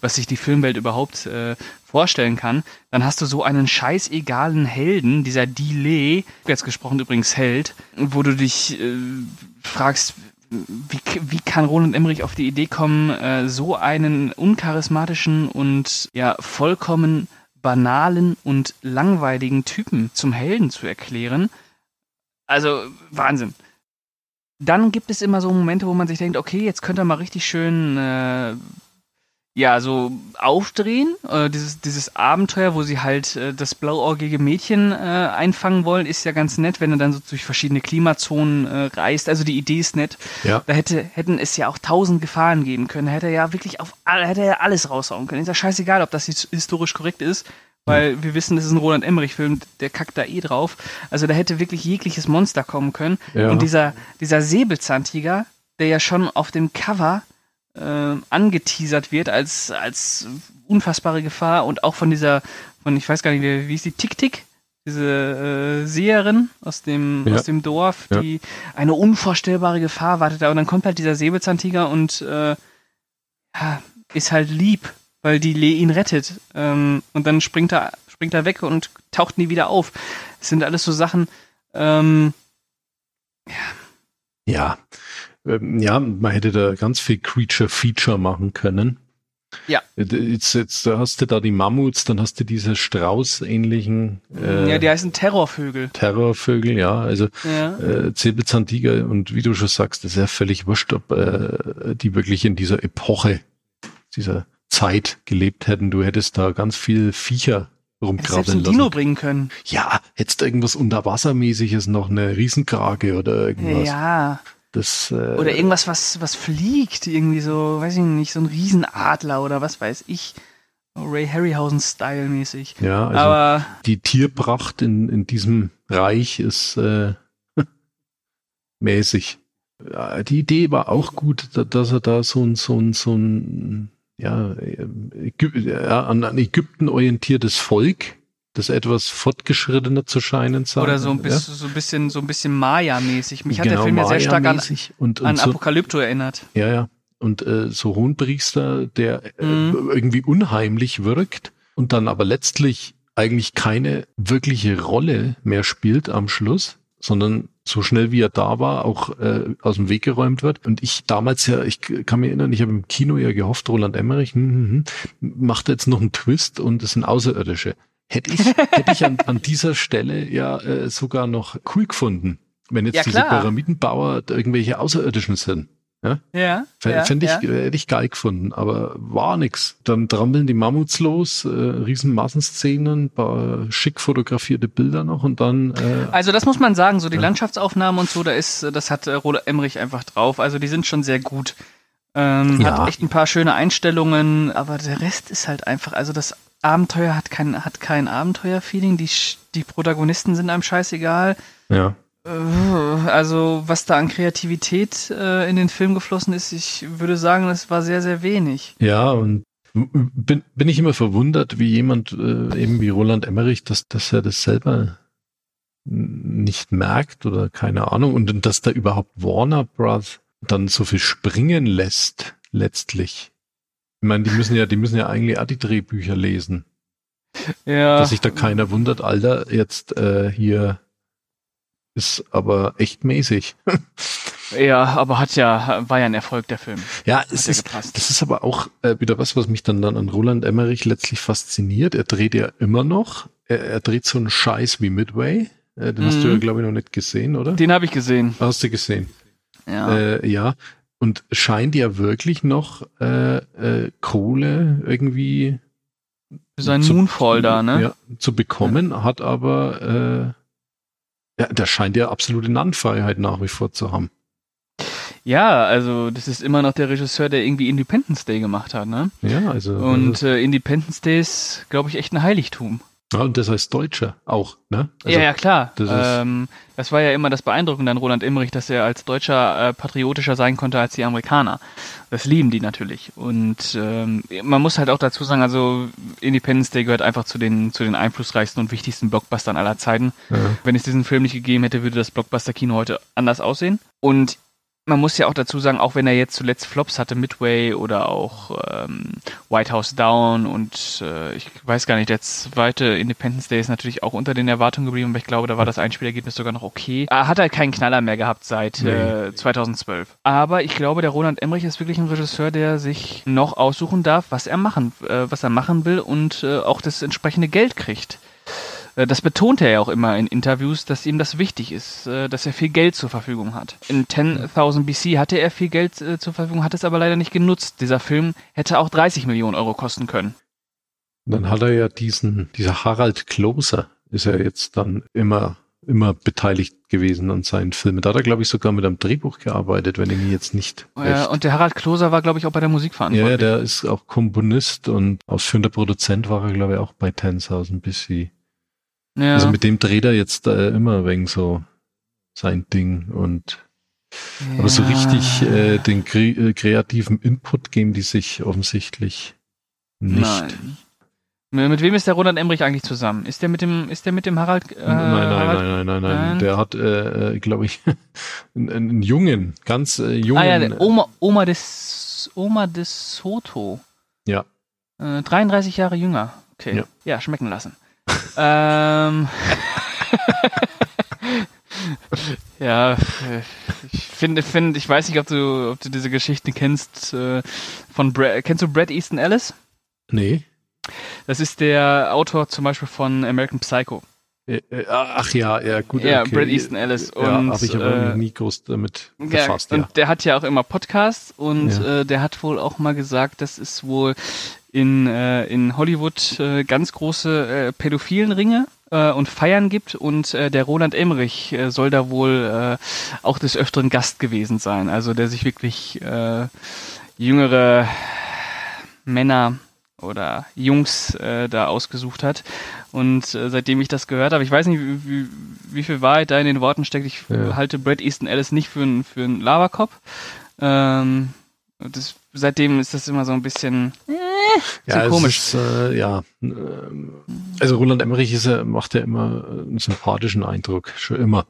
was sich die Filmwelt überhaupt äh, vorstellen kann. Dann hast du so einen scheißegalen Helden, dieser Delay, jetzt gesprochen übrigens Held, wo du dich äh, fragst, wie, wie kann Roland Emmerich auf die Idee kommen, äh, so einen uncharismatischen und ja vollkommen banalen und langweiligen Typen zum Helden zu erklären? Also Wahnsinn. Dann gibt es immer so Momente, wo man sich denkt, okay, jetzt könnte er mal richtig schön äh, ja, so aufdrehen. Äh, dieses, dieses Abenteuer, wo sie halt äh, das blauäugige Mädchen äh, einfangen wollen, ist ja ganz nett, wenn er dann so durch verschiedene Klimazonen äh, reist. Also die Idee ist nett. Ja. Da hätte, hätten es ja auch tausend Gefahren geben können. Da hätte er ja wirklich auf all- hätte er alles raushauen können. Ist ja scheißegal, ob das his- historisch korrekt ist. Weil wir wissen, das ist ein Roland Emmerich-Film, der kackt da eh drauf. Also da hätte wirklich jegliches Monster kommen können. Ja. Und dieser, dieser Säbelzahntiger, der ja schon auf dem Cover äh, angeteasert wird als, als unfassbare Gefahr und auch von dieser, von ich weiß gar nicht, wie wie ist die Tick-Tick? Diese äh, Seherin aus dem, Ja. aus dem Dorf, Ja. die eine unvorstellbare Gefahr wartet da und dann kommt halt dieser Säbelzahntiger und äh, ja, ist halt lieb, weil die Lee ihn rettet. Ähm, und dann springt er, springt er weg und taucht nie wieder auf. Das sind alles so Sachen, ähm, Ja, ähm, ja, man hätte da ganz viel Creature-Feature machen können. Ja. Jetzt, jetzt hast du da die Mammuts, dann hast du diese Strauß-ähnlichen äh, ja, die heißen Terrorvögel. Terrorvögel, ja, also Ja. äh, Säbelzahntiger und wie du schon sagst, das ist ja völlig wurscht, ob äh, die wirklich in dieser Epoche, dieser Zeit gelebt hätten. Du hättest da ganz viel Viecher rumkrabbeln lassen. Dino bringen können. Ja, hättest du irgendwas Unterwassermäßiges, noch eine Riesenkrake oder irgendwas. Ja. Das, äh, Oder irgendwas, was, was fliegt. Irgendwie so, weiß ich nicht, so ein Riesenadler oder was weiß ich. Ray Harryhausen-Style mäßig. Ja, also Aber die Tierpracht in, in diesem Reich ist äh, mäßig. Die Idee war auch gut, da- dass er da so ein, so ein, so ein ja, Ägyp an, an Ägypten orientiertes Volk, das etwas fortgeschrittener zu scheinen sein. oder so ein ja. bisschen, so ein bisschen, so ein bisschen Maya-mäßig. Mich hat der Genau, Film ja sehr stark an, und, und an so, Apokalypto erinnert. Ja, ja. Und äh, so Hohenpriester, der äh, Mhm. irgendwie unheimlich wirkt und dann aber letztlich eigentlich keine wirkliche Rolle mehr spielt am Schluss, sondern so schnell wie er da war, auch äh, aus dem Weg geräumt wird. Und ich damals ja, ich kann mich erinnern, ich habe im Kino ja gehofft, Roland Emmerich hm, hm, hm, macht jetzt noch einen Twist und es sind Außerirdische. Hätte ich, hätte ich an, an dieser Stelle ja äh, sogar noch cool gefunden, wenn jetzt Ja, diese. Pyramidenbauer irgendwelche Außerirdischen sind. Ja. Fä- ja, Fände ich, ja. äh, hätte ich geil gefunden, aber war nix. Dann trampeln die Mammuts los, äh, riesen Massenszenen, paar schick fotografierte Bilder noch und dann, äh, Also das muss man sagen, so die Landschaftsaufnahmen und so, da ist, das hat äh, Roland Emmerich einfach drauf. Also die sind schon sehr gut. Ähm, Ja. Hat echt ein paar schöne Einstellungen, aber der Rest ist halt einfach, also das Abenteuer hat kein, hat kein Abenteuer-Feeling. Die, die Protagonisten sind einem scheißegal. ja. Äh, Also was da an Kreativität äh, in den Film geflossen ist, ich würde sagen, das war sehr, sehr wenig. Ja, und Bin, bin ich immer verwundert, wie jemand äh, eben wie Roland Emmerich, dass, dass er das selber nicht merkt oder keine Ahnung und dass da überhaupt Warner Bros. dann so viel springen lässt letztlich. Ich meine, die müssen ja, die müssen ja eigentlich auch die Drehbücher lesen. Ja. Dass sich da keiner wundert, Alter, jetzt äh, hier ist aber echt mäßig. Ja, aber hat ja, war ja ein Erfolg der Film. Ja, es ja ist, gepasst. das ist aber auch äh, wieder was, was mich dann, dann an Roland Emmerich letztlich fasziniert. Er dreht ja immer noch. Er, er dreht so einen Scheiß wie Midway. Äh, den hast du Mhm. ja, glaube ich, noch nicht gesehen, oder? Den habe ich gesehen. Hast du gesehen? Ja. Äh, ja. Und scheint ja wirklich noch äh, äh, Kohle irgendwie Für seinen zu- Moonfall da, ne? Ja, zu bekommen, hat aber äh, ja, der scheint ja absolute Nannfreiheit nach wie vor zu haben. Ja, also das ist immer noch der Regisseur, der irgendwie Independence Day gemacht hat, ne? Ja, also Und äh, Independence Day ist, glaube ich, echt ein Heiligtum. Ja, und das heißt Deutscher auch, ne? Also, ja, ja, klar. das ähm, das war ja immer das Beeindruckende an Roland Emmerich, dass er als Deutscher äh, patriotischer sein konnte als die Amerikaner. Das lieben die natürlich. Und ähm, man muss halt auch dazu sagen, also Independence Day gehört einfach zu den, zu den einflussreichsten und wichtigsten Blockbustern aller Zeiten. Ja. Wenn es diesen Film nicht gegeben hätte, würde das Blockbuster-Kino heute anders aussehen. Und man muss ja auch dazu sagen, auch wenn er jetzt zuletzt Flops hatte, Midway oder auch ähm, White House Down und äh, ich weiß gar nicht, der zweite Independence Day ist natürlich auch unter den Erwartungen geblieben, aber ich glaube, da war das Einspielergebnis sogar noch okay. Er hat halt keinen Knaller mehr gehabt seit äh, 2012. Aber ich glaube, der Roland Emmerich ist wirklich ein Regisseur, der sich noch aussuchen darf, was er machen, äh, was er machen will und äh, auch das entsprechende Geld kriegt. Äh, Das betont er ja auch immer in Interviews, dass ihm das wichtig ist, äh, dass er viel Geld zur Verfügung hat. In 10.000 BC hatte er viel Geld äh, zur Verfügung, hat es aber leider nicht genutzt. Dieser Film hätte auch 30 Millionen Euro kosten können. Dann hat er ja diesen, dieser Harald Kloser ist ja jetzt dann immer, immer beteiligt gewesen an seinen Filmen. Da hat er, glaube ich, sogar mit einem Drehbuch gearbeitet, wenn ich mich jetzt nicht Äh, recht. und der Harald Kloser war, glaube ich, auch bei der Musik Ja, verantwortlich. der ist auch Komponist und ausführender Produzent war er, glaube ich, auch bei 10.000 BC. Ja. Also mit dem dreht er jetzt äh, immer wegen so sein Ding und aber so Ja. richtig äh, den kre äh, kreativen Input geben die sich offensichtlich nicht. Nein. Mit wem ist der Roland Emmerich eigentlich zusammen? Ist der mit dem, ist der mit dem Harald? Äh, nein, nein, Harald? nein, nein, nein, nein, Nein? Der hat, äh, glaube ich, einen, einen jungen, ganz äh, jungen. Ah ja, der Oma, Oma des, Oma des Soto. Ja. Äh, 33 Jahre jünger. Okay. Ja. Ja, schmecken lassen. Ähm. ja, ich finde, finde, ich weiß nicht, ob du, ob du diese Geschichte kennst äh, von Brad, kennst du Brad Easton Ellis? Nee. Das ist der Autor zum Beispiel von American Psycho. Äh, äh, ach ja, ja, gut. Ja, okay. Brad Easton Ellis. Ja, Und, habe ich aber äh, nie groß damit Ja, befasst, und ja. der hat ja auch immer Podcasts und Ja. äh, der hat wohl auch mal gesagt, dass es wohl in, äh, in Hollywood äh, ganz große äh, pädophilen Ringe äh, und Feiern gibt und äh, der Roland Emmerich äh, soll da wohl äh, auch des Öfteren Gast gewesen sein. Also der sich wirklich äh, jüngere Männer oder Jungs äh, da ausgesucht hat. Und äh, seitdem ich das gehört habe, ich weiß nicht, wie, wie, wie viel Wahrheit da in den Worten steckt. Ich Ja. halte Brad Easton Ellis nicht für einen für einen Laberkopf. Ähm, und das, seitdem ist das immer so ein bisschen Ja, so komisch. Ist, äh, ja, ähm, also Roland Emmerich ist macht ja immer einen sympathischen Eindruck, schon immer.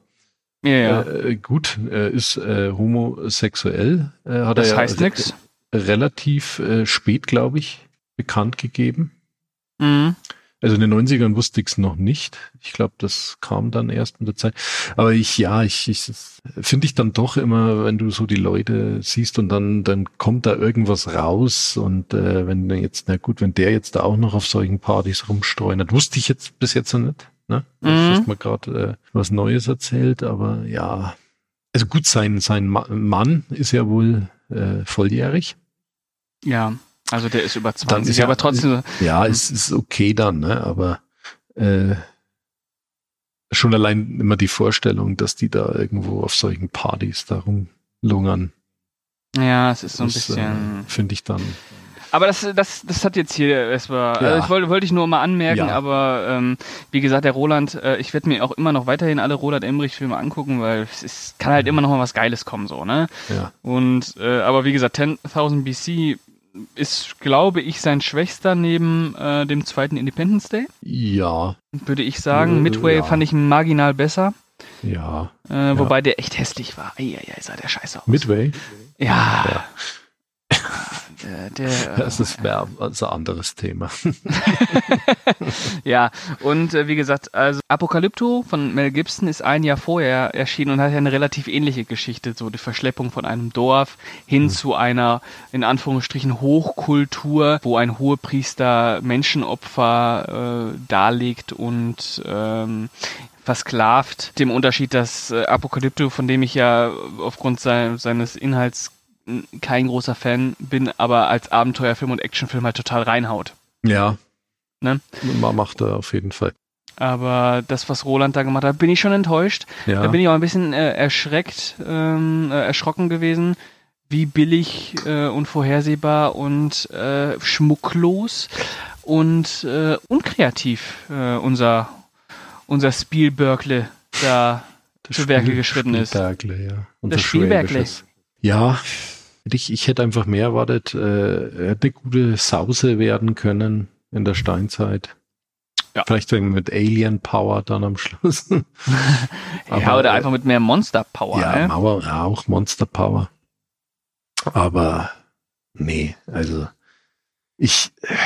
Ja, ja. Äh, gut, er ist äh, homosexuell, äh, hat das er ja heißt nix. relativ äh, spät, glaube ich, bekannt gegeben. Mhm. Also in den 90ern wusste ich es noch nicht. Ich glaube, das kam dann erst mit der Zeit. Aber ich, ja, ich, ich finde ich dann doch immer, wenn du so die Leute siehst und dann, dann kommt da irgendwas raus und äh, wenn du jetzt, na gut, wenn der jetzt da auch noch auf solchen Partys rumstreunert, wusste ich jetzt bis jetzt noch nicht. Ne? Du Mhm. hast mir gerade äh, was Neues erzählt, aber ja. Also gut, sein, sein Ma Mann ist ja wohl äh, volljährig. Ja, also der ist über Dann 20, ist ja- aber trotzdem. Ja, es ist okay dann, ne? aber äh, schon allein immer die Vorstellung, dass die da irgendwo auf solchen Partys da rumlungern, Ja, es ist so ein ist, bisschen. äh, finde ich dann. Aber das, das, das hat jetzt hier erstmal, Ja. also ich wollte, wollte ich nur mal anmerken, Ja. aber ähm, wie gesagt, der Roland, äh, ich werde mir auch immer noch weiterhin alle Roland Emmerich-Filme angucken, weil es ist, kann halt immer noch mal was Geiles kommen, so, ne? Ja. Und, äh, aber wie gesagt, 10.000 BC ist, glaube ich, sein schwächster neben äh, dem zweiten Independence Day. Ja, Würde ich sagen. Äh, Midway ja. fand ich marginal besser. ja. Äh, Wobei der echt hässlich war. Eieiei, sah der scheiße aus. Midway, ja. Der, der, das ist wär- also ein anderes Thema. Ja, und äh, wie gesagt, also Apokalypto von Mel Gibson ist ein Jahr vorher erschienen und hat ja eine relativ ähnliche Geschichte, so die Verschleppung von einem Dorf hin zu einer, in Anführungsstrichen, Hochkultur, wo ein Hohepriester Menschenopfer äh, darlegt und ähm, versklavt. Dem Unterschied, dass äh, Apokalypto, von dem ich ja aufgrund sein, seines Inhalts kein großer Fan bin, aber als Abenteuerfilm und Actionfilm halt total reinhaut. ja, Ne? man macht er auf jeden Fall. Aber das, was Roland da gemacht hat, bin ich schon enttäuscht. Ja, Da bin ich auch ein bisschen äh, erschreckt, ähm, äh, erschrocken gewesen, wie billig äh, und vorhersehbar und äh, schmucklos und äh, unkreativ äh, unser, unser Spielbergle da zu Werke geschritten ist. Spielbergle, ja. Unser Das Spielbergle. Ja, ich, ich hätte einfach mehr erwartet. Äh, er hätte eine gute Sause werden können in der Steinzeit. Ja. Vielleicht mit Alien Power dann am Schluss. ja, Aber, oder äh, einfach mit mehr Monster Power. ja, ne? Mauer, ja, auch Monster Power. Aber nee, also ich äh,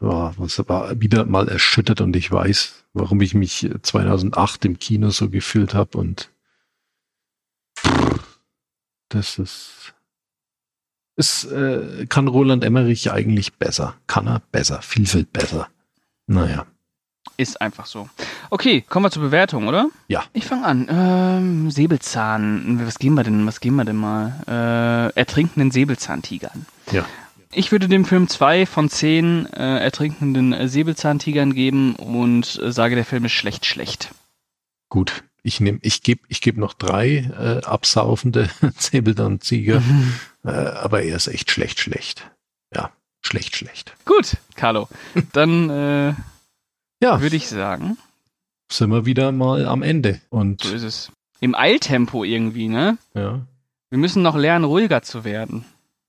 war, was war wieder mal erschüttert und ich weiß, warum ich mich 2008 im Kino so gefühlt habe und das ist es äh, kann Roland Emmerich eigentlich besser. Kann er besser, viel, viel besser. Naja. Ist einfach so. Okay, kommen wir zur Bewertung, oder? Ja. Ich fange an. Ähm, Säbelzahn. Was geben wir denn? Was geben wir denn mal? Äh, ertrinkenden Säbelzahntigern. Ja. Ich würde dem Film zwei von zehn äh, ertrinkenden Säbelzahntigern geben und äh, sage, der Film ist schlecht, schlecht. Gut, ich nehme, ich gebe, ich gebe noch drei äh, absaufende Säbelzahntiger, äh, aber er ist echt schlecht, schlecht. Ja, schlecht, schlecht. Gut, Carlo. Dann äh, Ja, würde ich sagen, sind wir wieder mal am Ende so und ist es. Im Eiltempo irgendwie, ne? ja, Wir müssen noch lernen, ruhiger zu werden.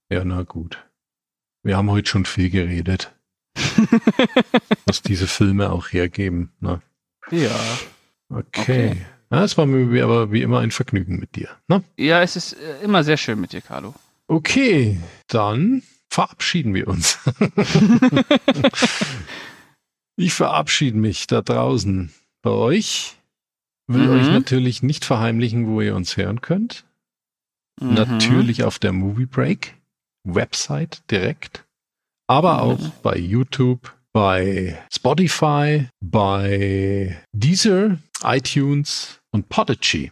ja, na gut. Wir haben heute schon viel geredet, was diese Filme auch hergeben. Ne? Ja. Okay. Okay. Ja, es war mir aber wie immer ein Vergnügen mit dir. Ne? Ja, es ist äh, immer sehr schön mit dir, Carlo. Okay, dann verabschieden wir uns. ich verabschiede mich da draußen bei euch. Will Mhm. euch natürlich nicht verheimlichen, wo ihr uns hören könnt. Mhm. Natürlich auf der Movie Break Website direkt, aber Mhm. auch bei YouTube, bei Spotify, bei Deezer, iTunes und Podigy.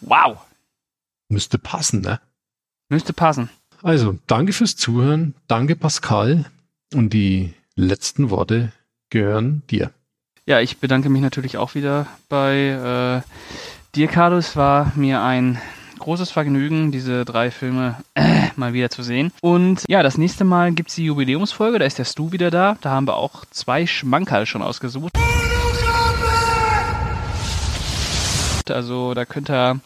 Wow. Müsste passen, ne? Müsste passen. Also, danke fürs Zuhören. Danke, Pascal. Und die letzten Worte gehören dir. Ja, ich bedanke mich natürlich auch wieder bei äh, dir, Carlo. Es war mir ein großes Vergnügen, diese drei Filme äh, mal wieder zu sehen. Und ja, das nächste Mal gibt's die Jubiläumsfolge. Da ist der Stu wieder da. Da haben wir auch zwei Schmankerl schon ausgesucht. Also da könnt ihr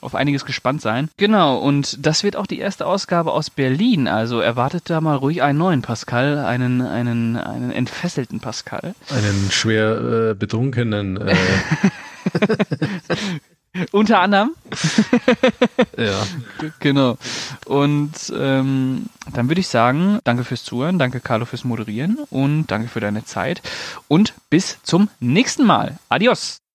auf einiges gespannt sein. Genau, und das wird auch die erste Ausgabe aus Berlin. Also erwartet da mal ruhig einen neuen Pascal, einen, einen, einen entfesselten Pascal. Einen schwer äh, betrunkenen. Äh, Unter anderem. ja. Genau. Und ähm, dann würde ich sagen, danke fürs Zuhören, danke Carlo fürs Moderieren und danke für deine Zeit und bis zum nächsten Mal. Adios.